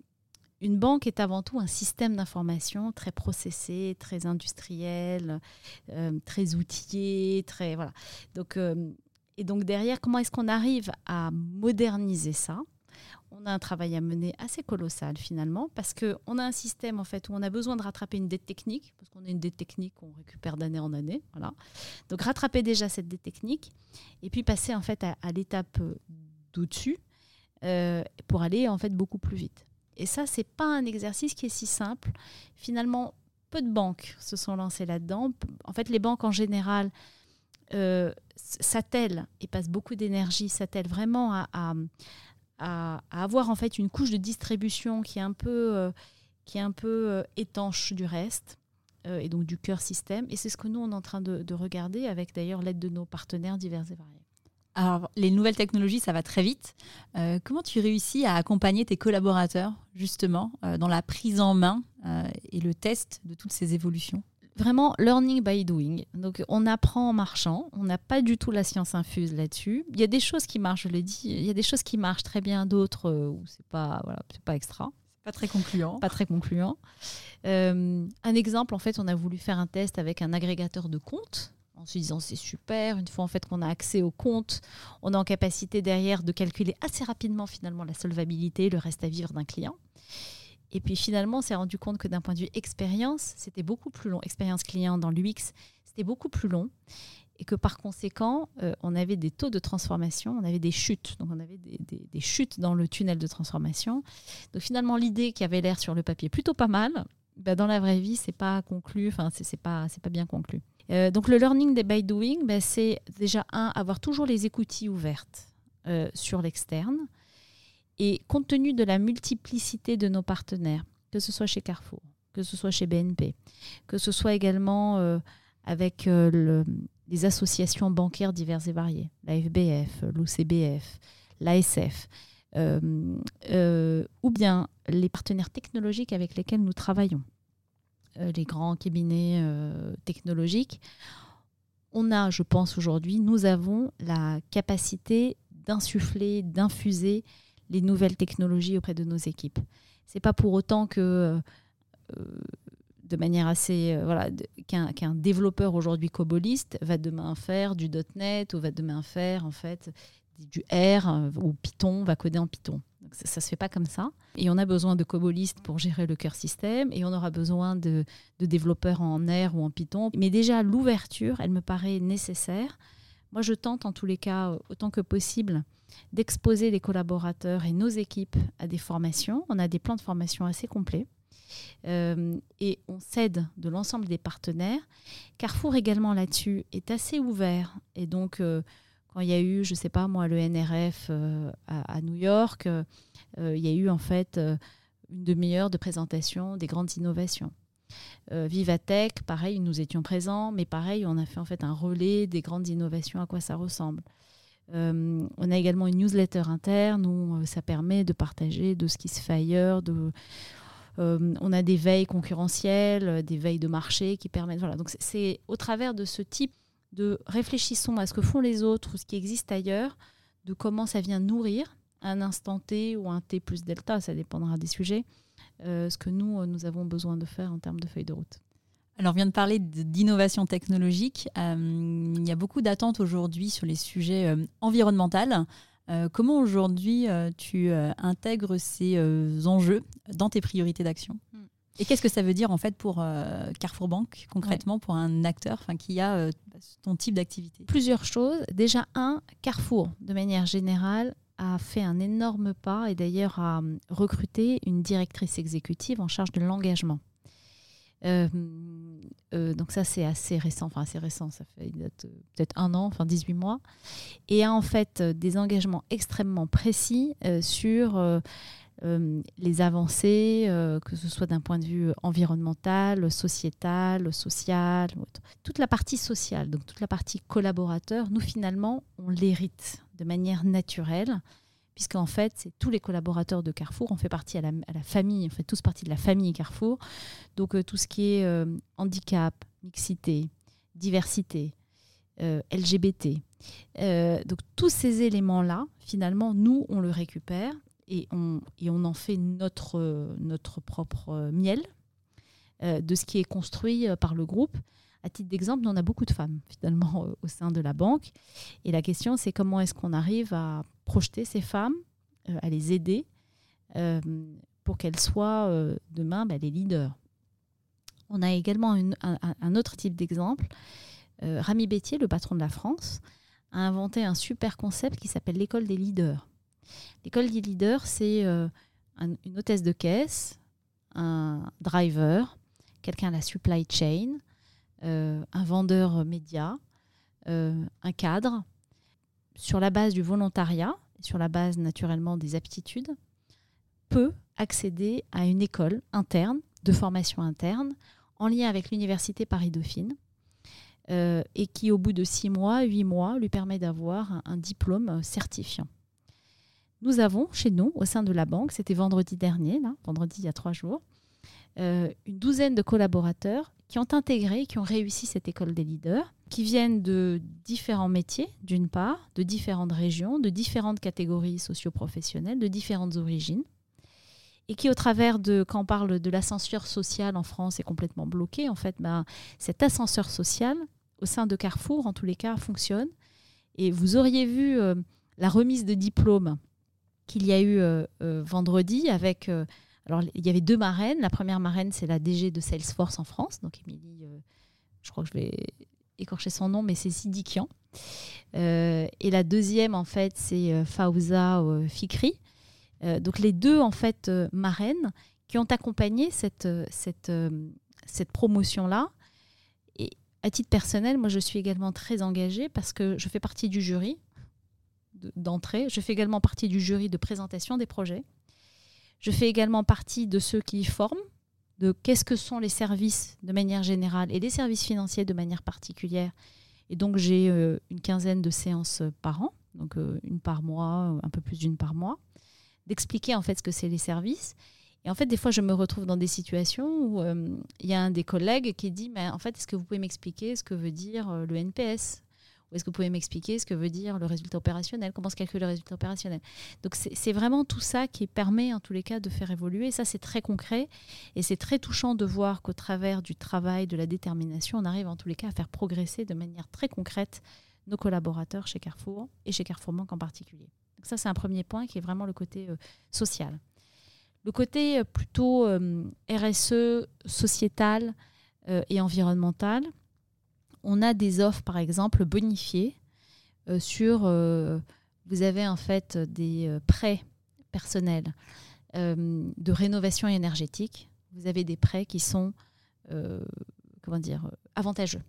une banque est avant tout un système d'information très processé, très industriel, euh, très outillé, très voilà. Euh, et donc derrière, comment est-ce qu'on arrive à moderniser ça? On a un travail à mener assez colossal finalement, parce qu'on a un système en fait où on a besoin de rattraper une dette technique, parce qu'on a une dette technique qu'on récupère d'année en année. Donc rattraper déjà cette dette technique, et puis passer en fait à, l'étape euh, d'au-dessus pour aller en fait beaucoup plus vite. Et ça, c'est pas un exercice qui est si simple. Finalement, peu de banques se sont lancées là-dedans. En fait, les banques en général euh, s'attellent et passent beaucoup d'énergie, s'attellent vraiment à, avoir en fait une couche de distribution qui est un peu, euh, euh, étanche du reste. Euh, et donc du cœur système. Et c'est ce que nous, on est en train de, de regarder avec d'ailleurs l'aide de nos partenaires divers et variés. Alors, les nouvelles technologies, ça va très vite. comment tu réussis à accompagner tes collaborateurs, justement, dans la prise en main et le test de toutes ces évolutions? Vraiment learning by doing. Donc on apprend en marchant, on n'a pas du tout la science infuse là-dessus. Il y a des choses qui marchent, je l'ai dit, il y a des choses qui marchent très bien, d'autres euh, où c'est pas voilà, c'est pas extra. Pas très concluant. Pas très concluant. Euh, un exemple, en fait, on a voulu faire un test avec un agrégateur de comptes en se disant c'est super, une fois en fait qu'on a accès au compte, on est en capacité derrière de calculer assez rapidement finalement la solvabilité, le reste à vivre d'un client. Et puis finalement, on s'est rendu compte que d'un point de vue expérience, c'était beaucoup plus long. Expérience client dans l'UX, c'était beaucoup plus long. Et que par conséquent, euh, on avait des taux de transformation, on avait des chutes. Donc on avait des, chutes dans le tunnel de transformation. Donc finalement, l'idée qui avait l'air sur le papier plutôt pas mal, bah, dans la vraie vie, c'est pas conclu, enfin, c'est pas, pas bien conclu. Euh, donc le learning by doing, bah, c'est déjà un, avoir toujours les écoutilles ouvertes euh, sur l'externe. Et compte tenu de la multiplicité de nos partenaires, que ce soit chez Carrefour, que ce soit chez BNP, que ce soit également euh, avec les associations bancaires diverses et variées, la FBF, l'OCBF, l'ASF, ou bien les partenaires technologiques avec lesquels nous travaillons, les grands cabinets technologiques, on a, je pense aujourd'hui, nous avons la capacité d'insuffler, d'infuser les nouvelles technologies auprès de nos équipes. C'est pas pour autant que euh, de manière assez euh, voilà qu'un développeur aujourd'hui coboliste va demain faire du .NET ou va demain faire en fait du R euh, ou Python va coder en Python. Ça, ne se fait pas comme ça. Et on a besoin de cobolistes pour gérer le cœur système et on aura besoin de, développeurs en R ou en Python. Mais déjà l'ouverture, elle me paraît nécessaire. Moi, je tente en tous les cas autant que possible d'exposer les collaborateurs et nos équipes à des formations. On a des plans de formation assez complets. Euh, et on cède de l'ensemble des partenaires. Carrefour également là-dessus est assez ouvert. Et donc, euh, quand il y a eu, je ne sais pas moi, le NRF euh, à, New York, il y a eu en fait une demi-heure de présentation des grandes innovations. Vivatech, pareil, nous étions présents, mais pareil, on a fait en fait un relais des grandes innovations, à quoi ça ressemble. Euh, on a également une newsletter interne où euh, ça permet de partager de ce qui se fait ailleurs. Euh, on a des veilles concurrentielles, des veilles de marché qui permettent. Voilà. Donc c'est au travers de ce type de réfléchissons à ce que font les autres ou ce qui existe ailleurs, de comment ça vient nourrir un instant T ou un T plus delta, ça dépendra des sujets, ce que nous, nous avons besoin de faire en termes de feuille de route. Alors, on vient de parler d'innovation technologique. Euh, il y a beaucoup d'attentes aujourd'hui sur les sujets euh, environnementaux. Euh, comment aujourd'hui tu intègres ces enjeux dans tes priorités d'action? Hmm. Et qu'est-ce que ça veut dire en fait pour Carrefour Bank, concrètement, pour un acteur qui a ton type d'activité? Plusieurs choses. Déjà, un, Carrefour, de manière générale, a fait un énorme pas et d'ailleurs a recruté une directrice exécutive en charge de l'engagement. Euh, euh, donc ça, c'est assez récent, enfin assez récent, ça fait peut-être un an, enfin 18 mois, et a en fait des engagements extrêmement précis euh, sur les avancées, que ce soit d'un point de vue environnemental, sociétal, social, toute la partie sociale, donc toute la partie collaborateur, nous finalement, on l'hérite de manière naturelle puisqu'en fait, c'est tous les collaborateurs de Carrefour, on fait partie à la, famille, on fait tous partie de la famille Carrefour. Donc euh, tout ce qui est euh, handicap, mixité, diversité, euh, LGBT. donc tous ces éléments-là, finalement, nous, on le récupère et on, en fait notre, propre miel de ce qui est construit par le groupe. À titre d'exemple, on a beaucoup de femmes finalement *laughs* au sein de la banque. Et la question, c'est comment est-ce qu'on arrive à projeter ces femmes, euh, à les aider pour qu'elles soient demain bah, les leaders? On a également un, autre type d'exemple. Rami Bétier, le patron de la France, a inventé un super concept qui s'appelle l'école des leaders. L'école des leaders, c'est une hôtesse de caisse, un driver, quelqu'un à la supply chain, euh, un vendeur média, euh, un cadre, sur la base du volontariat, sur la base naturellement des aptitudes, peut accéder à une école interne, de formation interne, en lien avec l'université Paris-Dauphine, euh, et qui au bout de six mois, huit mois, lui permet d'avoir un diplôme certifiant. Nous avons chez nous, au sein de la banque, c'était vendredi dernier, vendredi il y a trois jours, euh, une douzaine de collaborateurs qui ont intégré, qui ont réussi cette école des leaders, qui viennent de différents métiers, d'une part, de différentes régions, de différentes catégories socio-professionnelles, de différentes origines, et qui, au travers de, quand on parle de l'ascenseur social en France, est complètement bloqué, en fait, ben, cet ascenseur social, au sein de Carrefour, en tous les cas, fonctionne. Et vous auriez vu euh, la remise de diplôme qu'il y a eu euh, vendredi avec alors, il y avait deux marraines. La première marraine, c'est la DG de Salesforce en France, donc Émilie, euh, je crois que je vais écorcher son nom, mais c'est Sidikian. Euh, et la deuxième, en fait, c'est euh, Fauza Fikri. donc, les deux, en fait, marraines qui ont accompagné cette, cette, cette promotion-là. Et à titre personnel, moi, je suis également très engagée parce que je fais partie du jury d'entrée. Je fais également partie du jury de présentation des projets. Je fais également partie de ceux qui forment, de qu'est-ce que sont les services de manière générale et les services financiers de manière particulière. Et donc j'ai euh, une quinzaine de séances euh, par an, donc euh, une par mois, un peu plus d'une par mois, d'expliquer en fait ce que c'est les services. Et en fait, des fois, je me retrouve dans des situations où il y a un des collègues qui dit, mais en fait, est-ce que vous pouvez m'expliquer ce que veut dire le NPS est-ce que vous pouvez m'expliquer ce que veut dire le résultat opérationnel? Comment se calcule le résultat opérationnel? Donc c'est vraiment tout ça qui permet en tous les cas de faire évoluer. ça c'est très concret et c'est très touchant de voir qu'au travers du travail, de la détermination, on arrive en tous les cas à faire progresser de manière très concrète nos collaborateurs chez Carrefour et chez Carrefour Banque en particulier. Donc ça c'est un premier point qui est vraiment le côté euh, social. Le côté euh, plutôt euh, RSE, sociétal et environnemental, on a des offres, par exemple, bonifiées euh, sur. Euh, vous avez en fait des euh, prêts personnels de rénovation énergétique. Vous avez des prêts qui sont comment dire avantageux.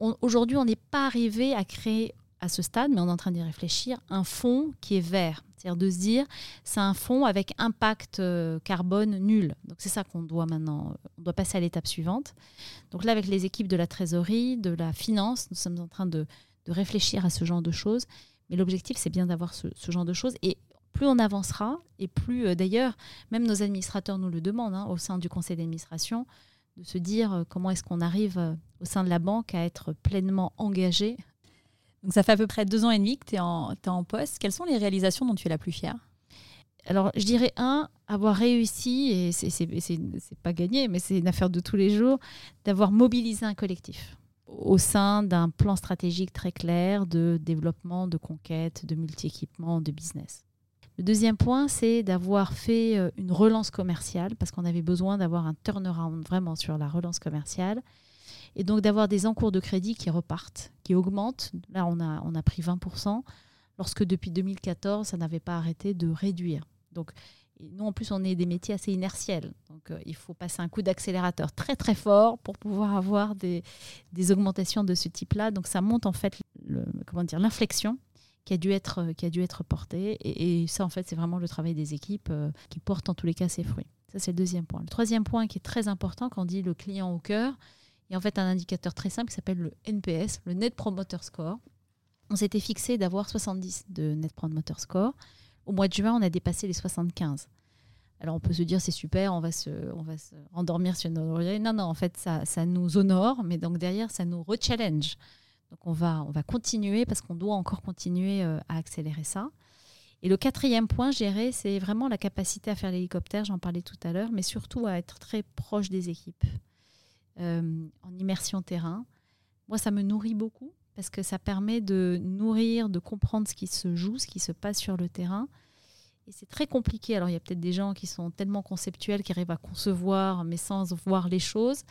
Aujourd'hui, on n'est pas arrivé à créer à ce stade, mais on est en train d'y réfléchir, un fonds qui est vert. C'est-à-dire de se dire, c'est un fonds avec impact euh, carbone nul. Donc c'est ça qu'on doit maintenant, on doit passer à l'étape suivante. Donc là, avec les équipes de la trésorerie, de la finance, nous sommes en train de, réfléchir à ce genre de choses. Mais l'objectif, c'est bien d'avoir ce, genre de choses. Et plus on avancera, et plus, euh, d'ailleurs, même nos administrateurs nous le demandent hein, au sein du conseil d'administration, de se dire euh, comment est-ce qu'on arrive au sein de la banque à être pleinement engagé donc ça fait à peu près deux ans et demi que tu es, en poste. Quelles sont les réalisations dont tu es la plus fière? Alors, je dirais un, avoir réussi, et c'est pas gagné, mais c'est une affaire de tous les jours, d'avoir mobilisé un collectif au sein d'un plan stratégique très clair de développement, de conquête, de multi-équipement, de business. Le deuxième point, c'est d'avoir fait euh, une relance commerciale, parce qu'on avait besoin d'avoir un turnaround vraiment sur la relance commerciale et donc d'avoir des encours de crédit qui repartent, qui augmentent. Là, on a, on a pris 20%, lorsque depuis 2014, ça n'avait pas arrêté de réduire. Donc, nous, en plus, on est des métiers assez inertiels. Donc, euh, il faut passer un coup d'accélérateur très, très fort pour pouvoir avoir des, des augmentations de ce type-là. Donc, ça monte en fait comment dire, l'inflexion qui a dû être, qui a dû être portée. Et, ça, en fait, c'est vraiment le travail des équipes euh, qui porte en tous les cas ses fruits. Ça, c'est le deuxième point. Le troisième point qui est très important quand on dit le client au cœur, il y a en fait un indicateur très simple qui s'appelle le NPS, le Net Promoter Score. On s'était fixé d'avoir 70 de Net Promoter Score. Au mois de juin, on a dépassé les 75. Alors on peut se dire c'est super, on va se, on va endormir sur nos lauriers. Non, non, en fait ça, ça nous honore, mais donc derrière ça nous rechallenge. Donc on va, on va continuer parce qu'on doit encore continuer euh, à accélérer ça. Et le quatrième point, gérer, c'est vraiment la capacité à faire l'hélicoptère, j'en parlais tout à l'heure, mais surtout à être très proche des équipes. Euh, en immersion terrain. Moi, ça me nourrit beaucoup parce que ça permet de nourrir, de comprendre ce qui se joue, ce qui se passe sur le terrain. Et c'est très compliqué. Alors, il y a peut-être des gens qui sont tellement conceptuels, qui arrivent à concevoir, mais sans voir les choses.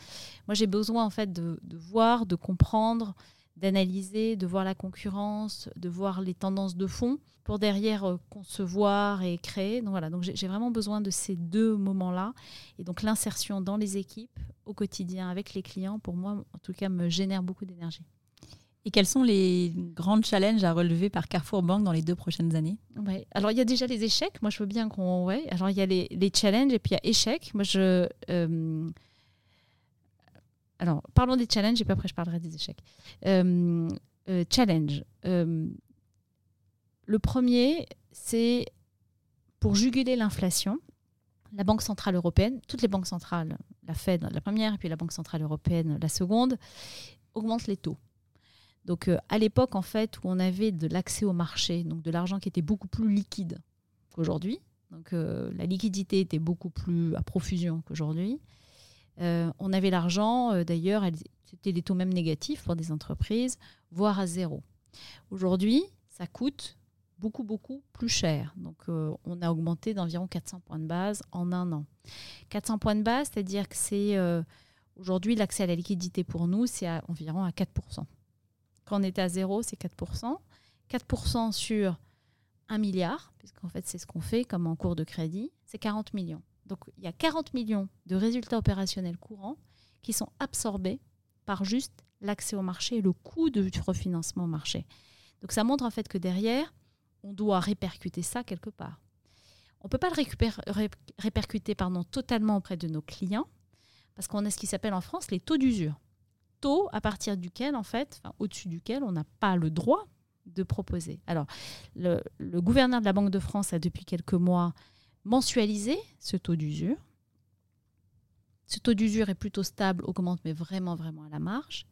Moi, j'ai besoin, en fait, de, voir, de comprendre, d'analyser, de voir la concurrence, de voir les tendances de fond pour derrière euh, concevoir et créer. Donc, voilà. Donc, j'ai vraiment besoin de ces deux moments-là. Et donc, l'insertion dans les équipes, au quotidien, avec les clients, pour moi, en tout cas, me génère beaucoup d'énergie. Et quels sont les grands challenges à relever par Carrefour Bank dans les deux prochaines années? Ouais. Alors, il y a déjà les échecs. Moi, je veux bien qu'on. Ouais. Alors, il y a les, les, challenges et puis il y a échecs. Moi, je. Euh, alors, parlons des challenges et puis après, je parlerai des échecs. Euh, euh, challenge. le premier, c'est pour juguler l'inflation. La Banque Centrale Européenne, toutes les banques centrales, la Fed la première et puis la Banque Centrale Européenne la seconde, augmentent les taux. Donc euh, à l'époque, en fait, où on avait de l'accès au marché, donc de l'argent qui était beaucoup plus liquide qu'aujourd'hui, donc euh, la liquidité était beaucoup plus à profusion qu'aujourd'hui. Euh, on avait l'argent, d'ailleurs, c'était des taux même négatifs pour des entreprises, voire à zéro. Aujourd'hui, ça coûte beaucoup, beaucoup plus cher. Donc, on a augmenté d'environ 400 points de base en un an. 400 points de base, c'est-à-dire que c'est aujourd'hui l'accès à la liquidité pour nous, c'est environ à 4%. Quand on était à zéro, c'est 4%. 4% sur 1 milliard, puisqu'en fait c'est ce qu'on fait comme en cours de crédit, c'est 40 millions. Donc il y a 40 millions de résultats opérationnels courants qui sont absorbés par juste l'accès au marché et le coût de refinancement au marché. Donc ça montre en fait que derrière, on doit répercuter ça quelque part. On ne peut pas le répercuter totalement auprès de nos clients, parce qu'on a ce qui s'appelle en France les taux d'usure taux à partir duquel, en fait, au-dessus duquel on n'a pas le droit de proposer. Alors, le, gouverneur de la Banque de France a depuis quelques mois mensualisé ce taux d'usure. Ce taux d'usure est plutôt stable, augmente, mais vraiment, vraiment à la marge.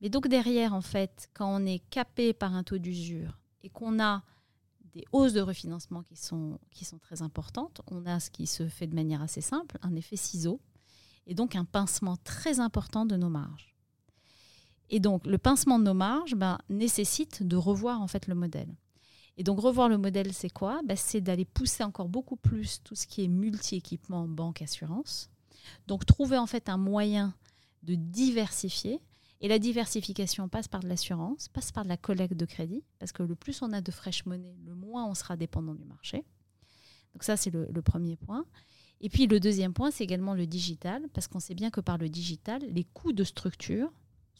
Mais donc derrière, en fait, quand on est capé par un taux d'usure et qu'on a des hausses de refinancement qui sont, qui sont très importantes, on a ce qui se fait de manière assez simple, un effet ciseau, et donc un pincement très important de nos marges. Et donc, le pincement de nos marges ben, nécessite de revoir en fait le modèle. Et donc, revoir le modèle, c'est quoi? Ben, C'est d'aller pousser encore beaucoup plus tout ce qui est multi-équipement, banque, assurance. Donc, trouver en fait un moyen de diversifier. Et la diversification passe par de l'assurance, passe par de la collecte de crédit, parce que le plus on a de fraîche monnaie, le moins on sera dépendant du marché. Donc ça, c'est le premier point. Et puis le deuxième point, c'est également le digital, parce qu'on sait bien que par le digital, les coûts de structure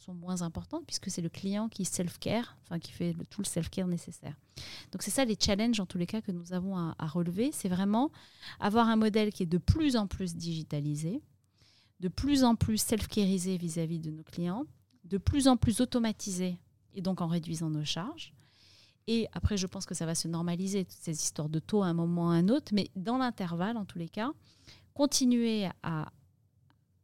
sont moins importantes puisque c'est le client qui self-care, enfin qui fait tout le self-care nécessaire. Donc c'est ça les challenges en tous les cas que nous avons à, relever, c'est vraiment avoir un modèle qui est de plus en plus digitalisé, de plus en plus self-careisé vis-à-vis de nos clients, de plus en plus automatisé et donc en réduisant nos charges. Et après, je pense que ça va se normaliser, toutes ces histoires de taux à un moment ou à un autre, mais dans l'intervalle, en tous les cas, continuer à,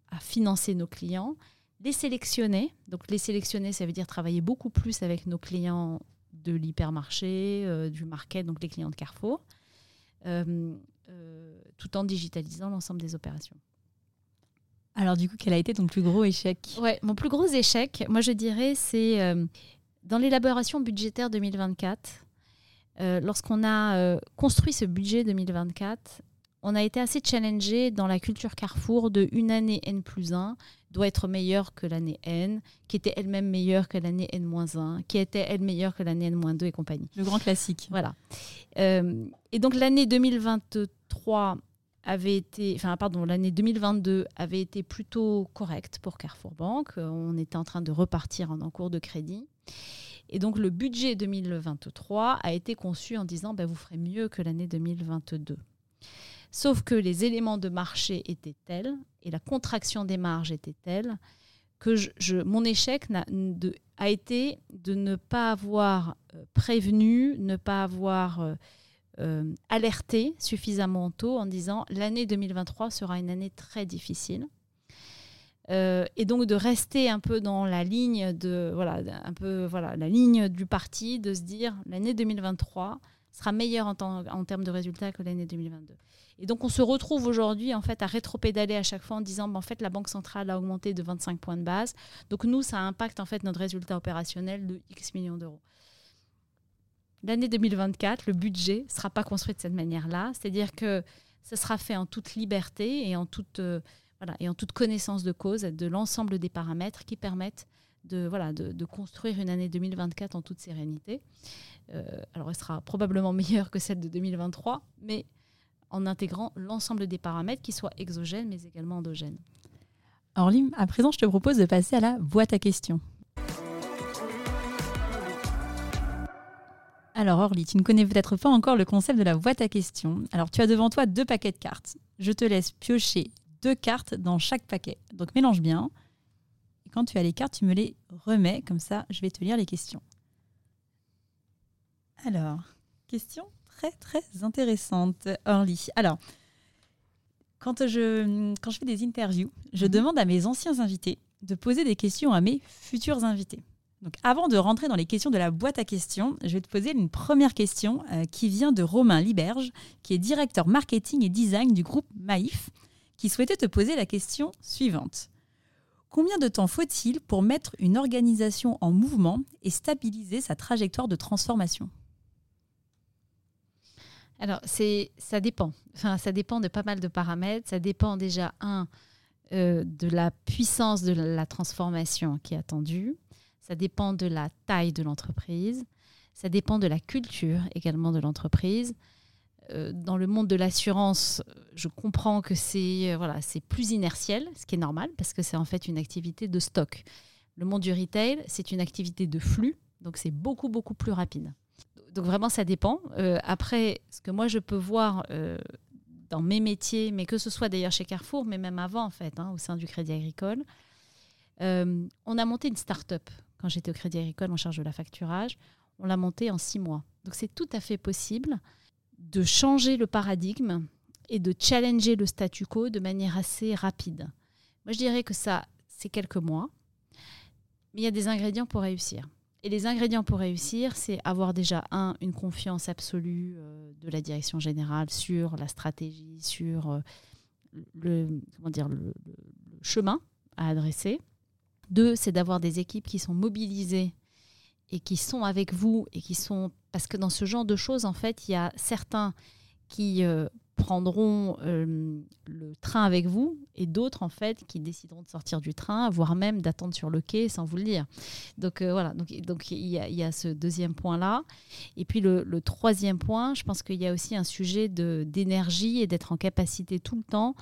à financer nos clients, les sélectionner. Donc les sélectionner, ça veut dire travailler beaucoup plus avec nos clients de l'hypermarché, euh, du market, donc les clients de Carrefour, euh, euh, tout en digitalisant l'ensemble des opérations. Alors du coup, quel a été ton plus gros échec? Ouais, mon plus gros échec, moi je dirais, c'est dans l'élaboration budgétaire 2024. Lorsqu'on a construit ce budget 2024, on a été assez challengé dans la culture Carrefour de une année N plus 1 doit être meilleure que l'année N, qui était elle-même meilleure que l'année N-1, qui était elle meilleure que l'année N-2 et compagnie. Le grand classique. Voilà. Euh, et donc l'année 2023 avait été, enfin pardon, l'année 2022 avait été plutôt correcte pour Carrefour Banque. On était en train de repartir en encours de crédit. Et donc le budget 2023 a été conçu en disant ben, vous ferez mieux que l'année 2022. Sauf que les éléments de marché étaient tels et la contraction des marges était telle que mon échec a, été de ne pas avoir euh, prévenu, ne pas avoir euh, euh, alerté suffisamment tôt en disant l'année 2023 sera une année très difficile. et donc de rester un peu dans la ligne de voilà un peu voilà la ligne du parti de se dire l'année 2023 sera meilleure en termes de résultats que l'année 2022. Et donc on se retrouve aujourd'hui en fait à rétropédaler à chaque fois en disant en fait la banque centrale a augmenté de 25 points de base. Donc nous ça impacte en fait notre résultat opérationnel de X millions d'euros. L'année 2024, le budget ne sera pas construit de cette manière-là, c'est-à-dire que ce sera fait en toute liberté et en toute, euh, voilà, et en toute connaissance de cause de l'ensemble des paramètres qui permettent de, voilà, de, construire une année 2024 en toute sérénité. Euh, alors, elle sera probablement *laughs* meilleure que celle de 2023, mais en intégrant l'ensemble des paramètres qui soient exogènes mais également endogènes. Alors, Lim, à présent, je te propose de passer à la boîte à questions. Alors Orly, tu ne connais peut-être pas encore le concept de la boîte à questions. Alors tu as devant toi deux paquets de cartes. Je te laisse piocher deux cartes dans chaque paquet. Donc mélange bien. Et quand tu as les cartes, tu me les remets. Comme ça, je vais te lire les questions. Alors, question très très intéressante, Orly. Alors, quand je, quand je fais des interviews, je mhm. demande à mes anciens invités de poser des questions à mes futurs invités. Donc avant de rentrer dans les questions de la boîte à questions, je vais te poser une première question euh, qui vient de Romain Liberge, qui est directeur marketing et design du groupe Maïf, qui souhaitait te poser la question suivante. Combien de temps faut-il pour mettre une organisation en mouvement et stabiliser sa trajectoire de transformation? Alors, c'est ça dépend. Enfin, ça dépend de pas mal de paramètres. Ça dépend déjà, un, euh, de la puissance de la transformation qui est attendue. Ça dépend de la taille de l'entreprise. Ça dépend de la culture également de l'entreprise. Euh, dans le monde de l'assurance, je comprends que c'est euh, voilà, c'est plus inertiel, ce qui est normal parce que c'est en fait une activité de stock. Le monde du retail, c'est une activité de flux, donc c'est beaucoup beaucoup plus rapide. Donc vraiment, ça dépend. Euh, après, ce que moi je peux voir dans mes métiers, mais que ce soit d'ailleurs chez Carrefour, mais même avant en fait, hein, au sein du Crédit Agricole, on a monté une start-up quand j'étais au Crédit Agricole en charge de la facturage. On l'a monté en six mois. Donc c'est tout à fait possible de changer le paradigme et de challenger le statu quo de manière assez rapide. Moi, je dirais que ça, c'est quelques mois, mais il y a des ingrédients pour réussir. Et les ingrédients pour réussir, c'est avoir déjà, un, une confiance absolue euh, de la direction générale sur la stratégie, sur euh, le, comment dire, le chemin à adresser. Deux, c'est d'avoir des équipes qui sont mobilisées et qui sont avec vous et qui sont parce que dans ce genre de choses en fait il y a certains qui euh, prendront euh, le train avec vous et d'autres en fait qui décideront de sortir du train voire même d'attendre sur le quai sans vous le dire. Donc euh, voilà. Donc donc il y, a, y, a, ce deuxième point là et puis le, le troisième point je pense qu'il y a aussi un sujet d'énergie et d'être en capacité tout le temps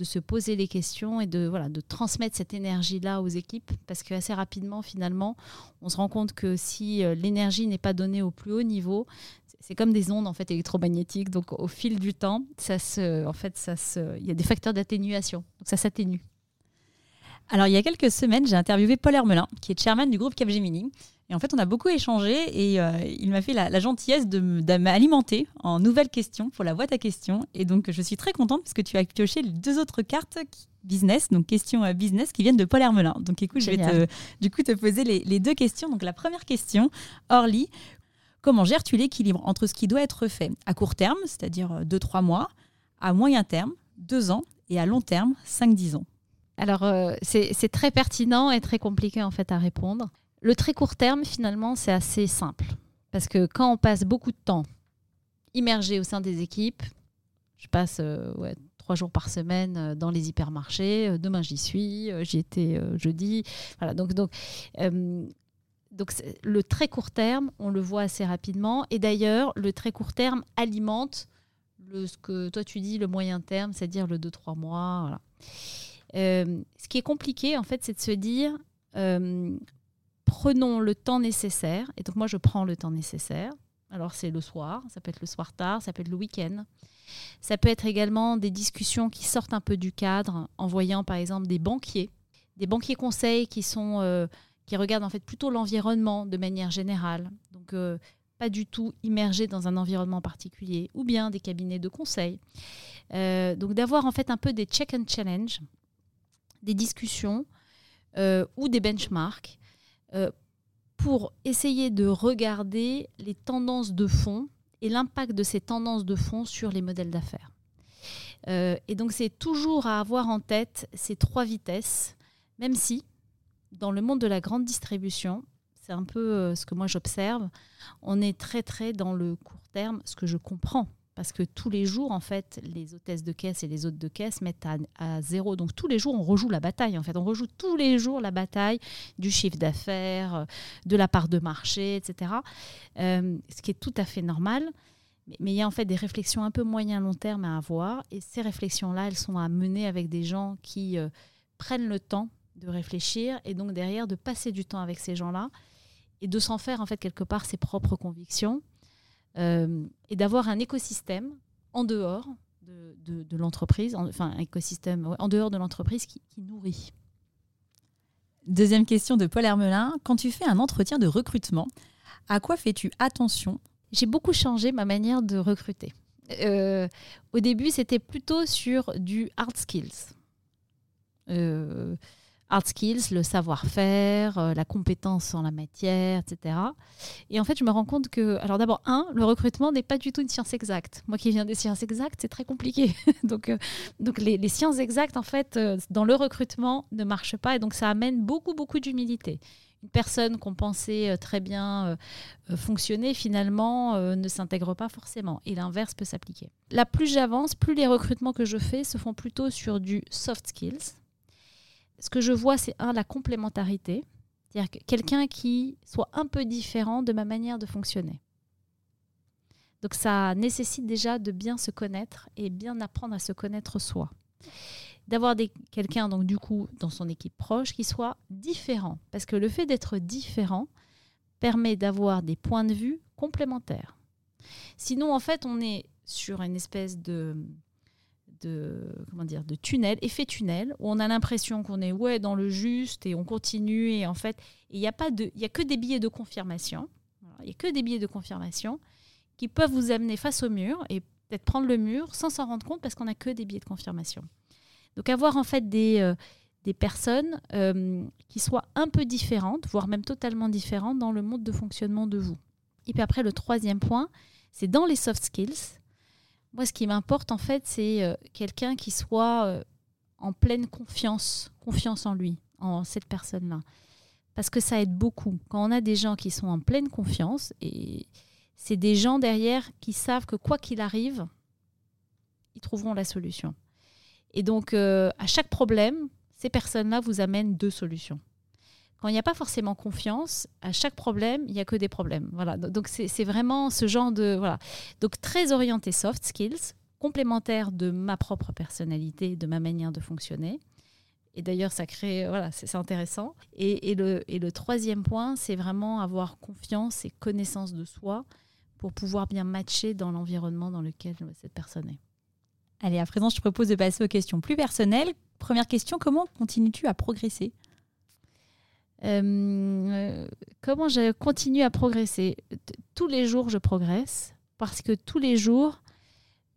de se poser les questions et de, transmettre cette énergie-là aux équipes. Parce que assez rapidement, finalement, on se rend compte que si euh, l'énergie n'est pas donnée au plus haut niveau, c'est comme des ondes en fait électromagnétiques. Donc au fil du temps, ça en fait, ça il y a des facteurs d'atténuation. Donc ça s'atténue. Alors il y a quelques semaines, j'ai interviewé Paul Hermelin, qui est chairman du groupe Capgemini. Et en fait, on a beaucoup échangé et euh, il m'a fait la, gentillesse de m'alimenter en nouvelles questions pour la boîte à questions. Et donc, je suis très contente parce que tu as pioché les deux autres cartes business, donc questions euh, business qui viennent de Paul Hermelin. Donc, écoute, je vais te, du coup te poser les, deux questions. Donc, la première question, Orly, comment gères-tu l'équilibre entre ce qui doit être fait à court terme, c'est-à-dire 2-3 euh, mois, à moyen terme, 2 ans, et à long terme, 5-10 ans? Alors, c'est très pertinent et très compliqué en fait à répondre. Le très court terme, finalement, c'est assez simple. Parce que quand on passe beaucoup de temps immergé au sein des équipes, je passe euh, trois jours par semaine euh, dans les hypermarchés, euh, demain j'y suis, j'y étais jeudi. Voilà, donc, donc, donc le très court terme, on le voit assez rapidement. Et d'ailleurs, le très court terme alimente ce que toi tu dis, le moyen terme, c'est-à-dire le 2-3 mois. ce qui est compliqué, en fait, c'est de se dire prenons le temps nécessaire. Et donc moi, je prends le temps nécessaire. Alors c'est le soir, ça peut être le soir tard, ça peut être le week-end. Ça peut être également des discussions qui sortent un peu du cadre, en voyant par exemple des banquiers, des banquiers conseils qui sont euh, qui regardent en fait plutôt l'environnement de manière générale. Donc euh, pas du tout immergés dans un environnement particulier, ou bien des cabinets de conseil. Euh, donc d'avoir en fait un peu des check and challenge, des discussions ou des benchmarks euh, pour essayer de regarder les tendances de fond et l'impact de ces tendances de fond sur les modèles d'affaires. Euh, et donc c'est toujours à avoir en tête ces trois vitesses, même si dans le monde de la grande distribution, c'est un peu euh, ce que moi j'observe. On est très très dans le court terme, ce que je comprends. Parce que tous les jours, en fait, les hôtesses de caisse et les hôtes de caisse mettent à, zéro. Donc tous les jours, on rejoue la bataille. En fait, on rejoue tous les jours la bataille du chiffre d'affaires, euh, de la part de marché, etc. Euh, ce qui est tout à fait normal. Mais il y a en fait des réflexions un peu moyen-long terme à avoir. Et ces réflexions-là, elles sont à mener avec des gens qui prennent le temps de réfléchir et donc derrière de passer du temps avec ces gens-là et de s'en faire en fait quelque part ses propres convictions euh, et d'avoir un écosystème en dehors de, de, l'entreprise, enfin un écosystème en dehors de l'entreprise qui, qui, nourrit. Deuxième question de Paul Hermelin. Quand tu fais un entretien de recrutement, à quoi fais-tu attention? J'ai beaucoup changé ma manière de recruter. Euh, au début, c'était plutôt sur du hard skills. Euh, hard skills, le savoir-faire, euh, la compétence en la matière, etc. Et en fait, je me rends compte que, alors d'abord, un, le recrutement n'est pas du tout une science exacte. Moi qui viens des sciences exactes, c'est très compliqué. *laughs* donc, euh, donc les, sciences exactes, en fait, euh, dans le recrutement, ne marchent pas. Et donc, ça amène beaucoup, beaucoup d'humilité. Une personne qu'on pensait très bien fonctionner, finalement, ne s'intègre pas forcément. Et l'inverse peut s'appliquer. Là, plus j'avance, plus les recrutements que je fais se font plutôt sur du soft skills ce que je vois, c'est un, la complémentarité. C'est-à-dire quelqu'un qui soit un peu différent de ma manière de fonctionner. Donc ça nécessite déjà de bien se connaître et bien apprendre à se connaître soi. D'avoir quelqu'un, donc du coup, dans son équipe proche, qui soit différent. Parce que le fait d'être différent permet d'avoir des points de vue complémentaires. Sinon, en fait, on est sur une espèce de, de comment dire de tunnel, effet tunnel, où on a l'impression qu'on est ouais dans le juste et on continue et en fait il n'y a pas de il y a que des billets de confirmation, il y a que des billets de confirmation qui peuvent vous amener face au mur et peut-être prendre le mur sans s'en rendre compte parce qu'on n'a que des billets de confirmation. Donc avoir en fait des euh, des personnes euh, qui soient un peu différentes, voire même totalement différentes dans le mode de fonctionnement de vous. Et puis après, le troisième point, c'est dans les soft skills, moi, ce qui m'importe, en fait, c'est euh, quelqu'un qui soit euh, en pleine confiance, confiance en lui, en cette personne-là. Parce que ça aide beaucoup. Quand on a des gens qui sont en pleine confiance, et c'est des gens derrière qui savent que quoi qu'il arrive, ils trouveront la solution. Et donc, euh, à chaque problème, ces personnes-là vous amènent deux solutions quand il n'y a pas forcément confiance, à chaque problème, il n'y a que des problèmes. Voilà. Donc c'est vraiment ce genre de voilà. Donc très orienté soft skills, complémentaire de ma propre personnalité, de ma manière de fonctionner. Et d'ailleurs, ça crée, voilà, c'est intéressant. Et, le, et le troisième point, c'est vraiment avoir confiance et connaissance de soi pour pouvoir bien matcher dans l'environnement dans lequel cette personne est. Allez, à présent, je te propose de passer aux questions plus personnelles. Première question, comment continues-tu à progresser? Euh, comment je continue à progresser? Tous les jours, je progresse parce que tous les jours,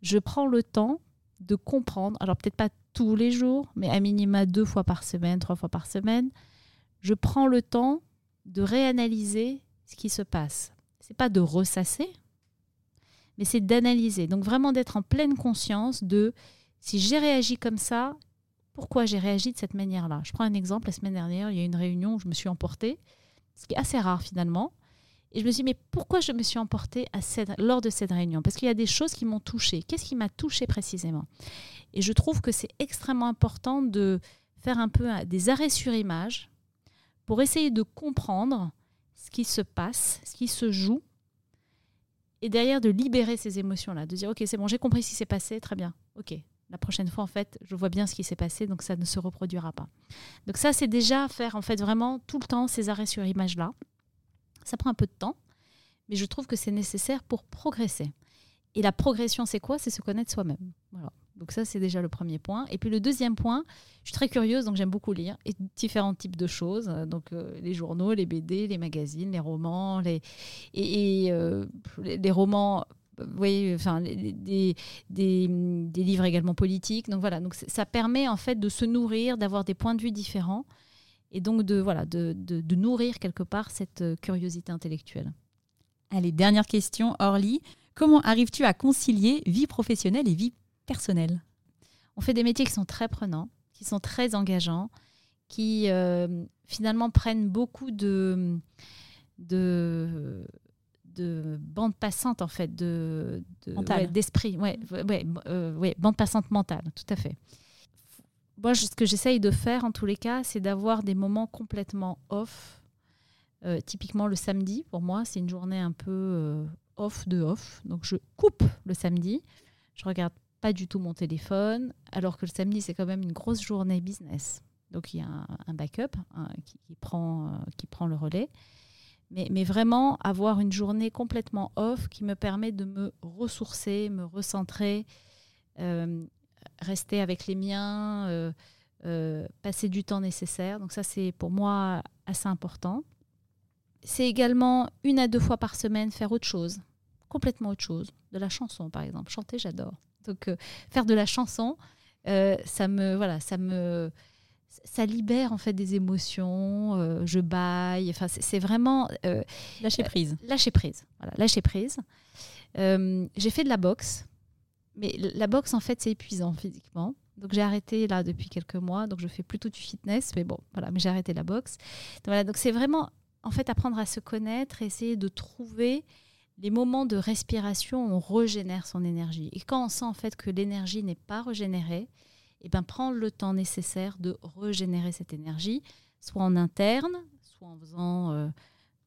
je prends le temps de comprendre. Alors peut-être pas tous les jours, mais à minima deux fois par semaine, trois fois par semaine. Je prends le temps de réanalyser ce qui se passe. C'est pas de ressasser, mais c'est d'analyser. Donc vraiment d'être en pleine conscience de si j'ai réagi comme ça, pourquoi j'ai réagi de cette manière-là. Je prends un exemple, la semaine dernière, il y a une réunion où je me suis emportée, ce qui est assez rare finalement. Et je me suis dit, mais pourquoi je me suis emportée à lors de cette réunion? Parce qu'il y a des choses qui m'ont touchée. Qu'est-ce qui m'a touchée précisément? Et je trouve que c'est extrêmement important de faire un peu des arrêts sur image pour essayer de comprendre ce qui se passe, ce qui se joue, et derrière de libérer ces émotions-là, de dire, ok, c'est bon, j'ai compris ce qui s'est passé, très bien, ok, la prochaine fois, en fait, je vois bien ce qui s'est passé, donc ça ne se reproduira pas. Donc ça, c'est déjà faire, en fait, vraiment tout le temps ces arrêts sur image-là. Ça prend un peu de temps, mais je trouve que c'est nécessaire pour progresser. Et la progression, c'est quoi? C'est se connaître soi-même. Voilà. Donc ça, c'est déjà le premier point. Et puis le deuxième point, je suis très curieuse, donc j'aime beaucoup lire et différents types de choses. Donc euh, les journaux, les BD, les magazines, les romans, les, et, euh, les romans voyez, enfin, des, des, des, livres également politiques. Donc voilà, donc ça permet en fait de se nourrir, d'avoir des points de vue différents et donc de, voilà, de, de, nourrir quelque part cette euh, curiosité intellectuelle. Allez, dernière question, Orly. Comment arrives-tu à concilier vie professionnelle et vie personnelle? On fait des métiers qui sont très prenants, qui sont très engageants, qui euh, finalement prennent beaucoup de de de bande passante en fait de, d'esprit. Ouais ouais, euh, ouais, bande passante mentale tout à fait. Moi ce que j'essaye de faire en tous les cas c'est d'avoir des moments complètement off. Euh, typiquement le samedi pour moi c'est une journée un peu euh, off de off. Donc je coupe le samedi. Je regarde pas du tout mon téléphone alors que le samedi c'est quand même une grosse journée business. Donc il y a un, un backup hein, qui, qui prend, qui prend le relais. Mais, vraiment avoir une journée complètement off qui me permet de me ressourcer, me recentrer, euh, rester avec les miens, euh, euh, passer du temps nécessaire. Donc ça, c'est pour moi assez important. C'est également une à deux fois par semaine faire autre chose, complètement autre chose, de la chanson par exemple. Chanter, j'adore. Donc faire de la chanson, ça me voilà, ça me ça libère en fait des émotions. euh, je baille. Enfin, c'est vraiment euh, Lâcher prise. lâcher prise. Voilà, lâcher prise. Euh, j'ai fait de la boxe, mais la boxe en fait c'est épuisant physiquement. Donc j'ai arrêté là depuis quelques mois. Donc je fais plutôt du fitness, mais bon, voilà. Mais j'ai arrêté la boxe. Donc, voilà, donc c'est vraiment en fait apprendre à se connaître, essayer de trouver les moments de respiration où on régénère son énergie. Et quand on sent en fait que l'énergie n'est pas régénérée, et ben prendre le temps nécessaire de régénérer cette énergie, soit en interne, soit en faisant euh,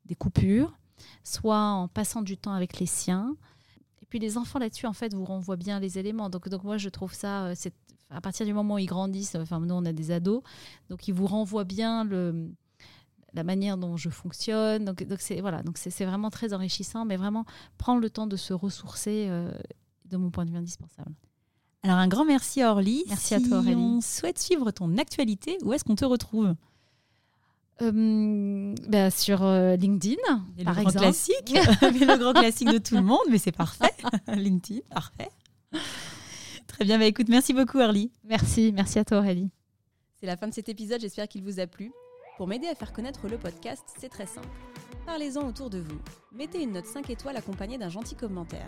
des coupures, soit en passant du temps avec les siens. Et puis les enfants là-dessus, en fait, vous renvoient bien les éléments. Donc, donc moi, je trouve ça, euh, à partir du moment où ils grandissent, enfin nous on a des ados, donc ils vous renvoient bien la manière dont je fonctionne. Donc, c'est voilà, donc c'est vraiment très enrichissant, mais vraiment prendre le temps de se ressourcer, euh, de mon point de vue indispensable. Alors un grand merci à Orly. Merci à toi, Aurélie. on souhaite suivre ton actualité, où est-ce qu'on te retrouve? Euh, ben, sur euh, LinkedIn, Et par le grand exemple. classique, *laughs* le grand classique de tout le monde, mais c'est parfait. *laughs* LinkedIn, parfait. Très bien, bah écoute, merci beaucoup Orly. Merci, merci à toi Aurélie. C'est la fin de cet épisode, j'espère qu'il vous a plu. Pour m'aider à faire connaître le podcast, c'est très simple. Parlez-en autour de vous. Mettez une note 5 étoiles accompagnée d'un gentil commentaire.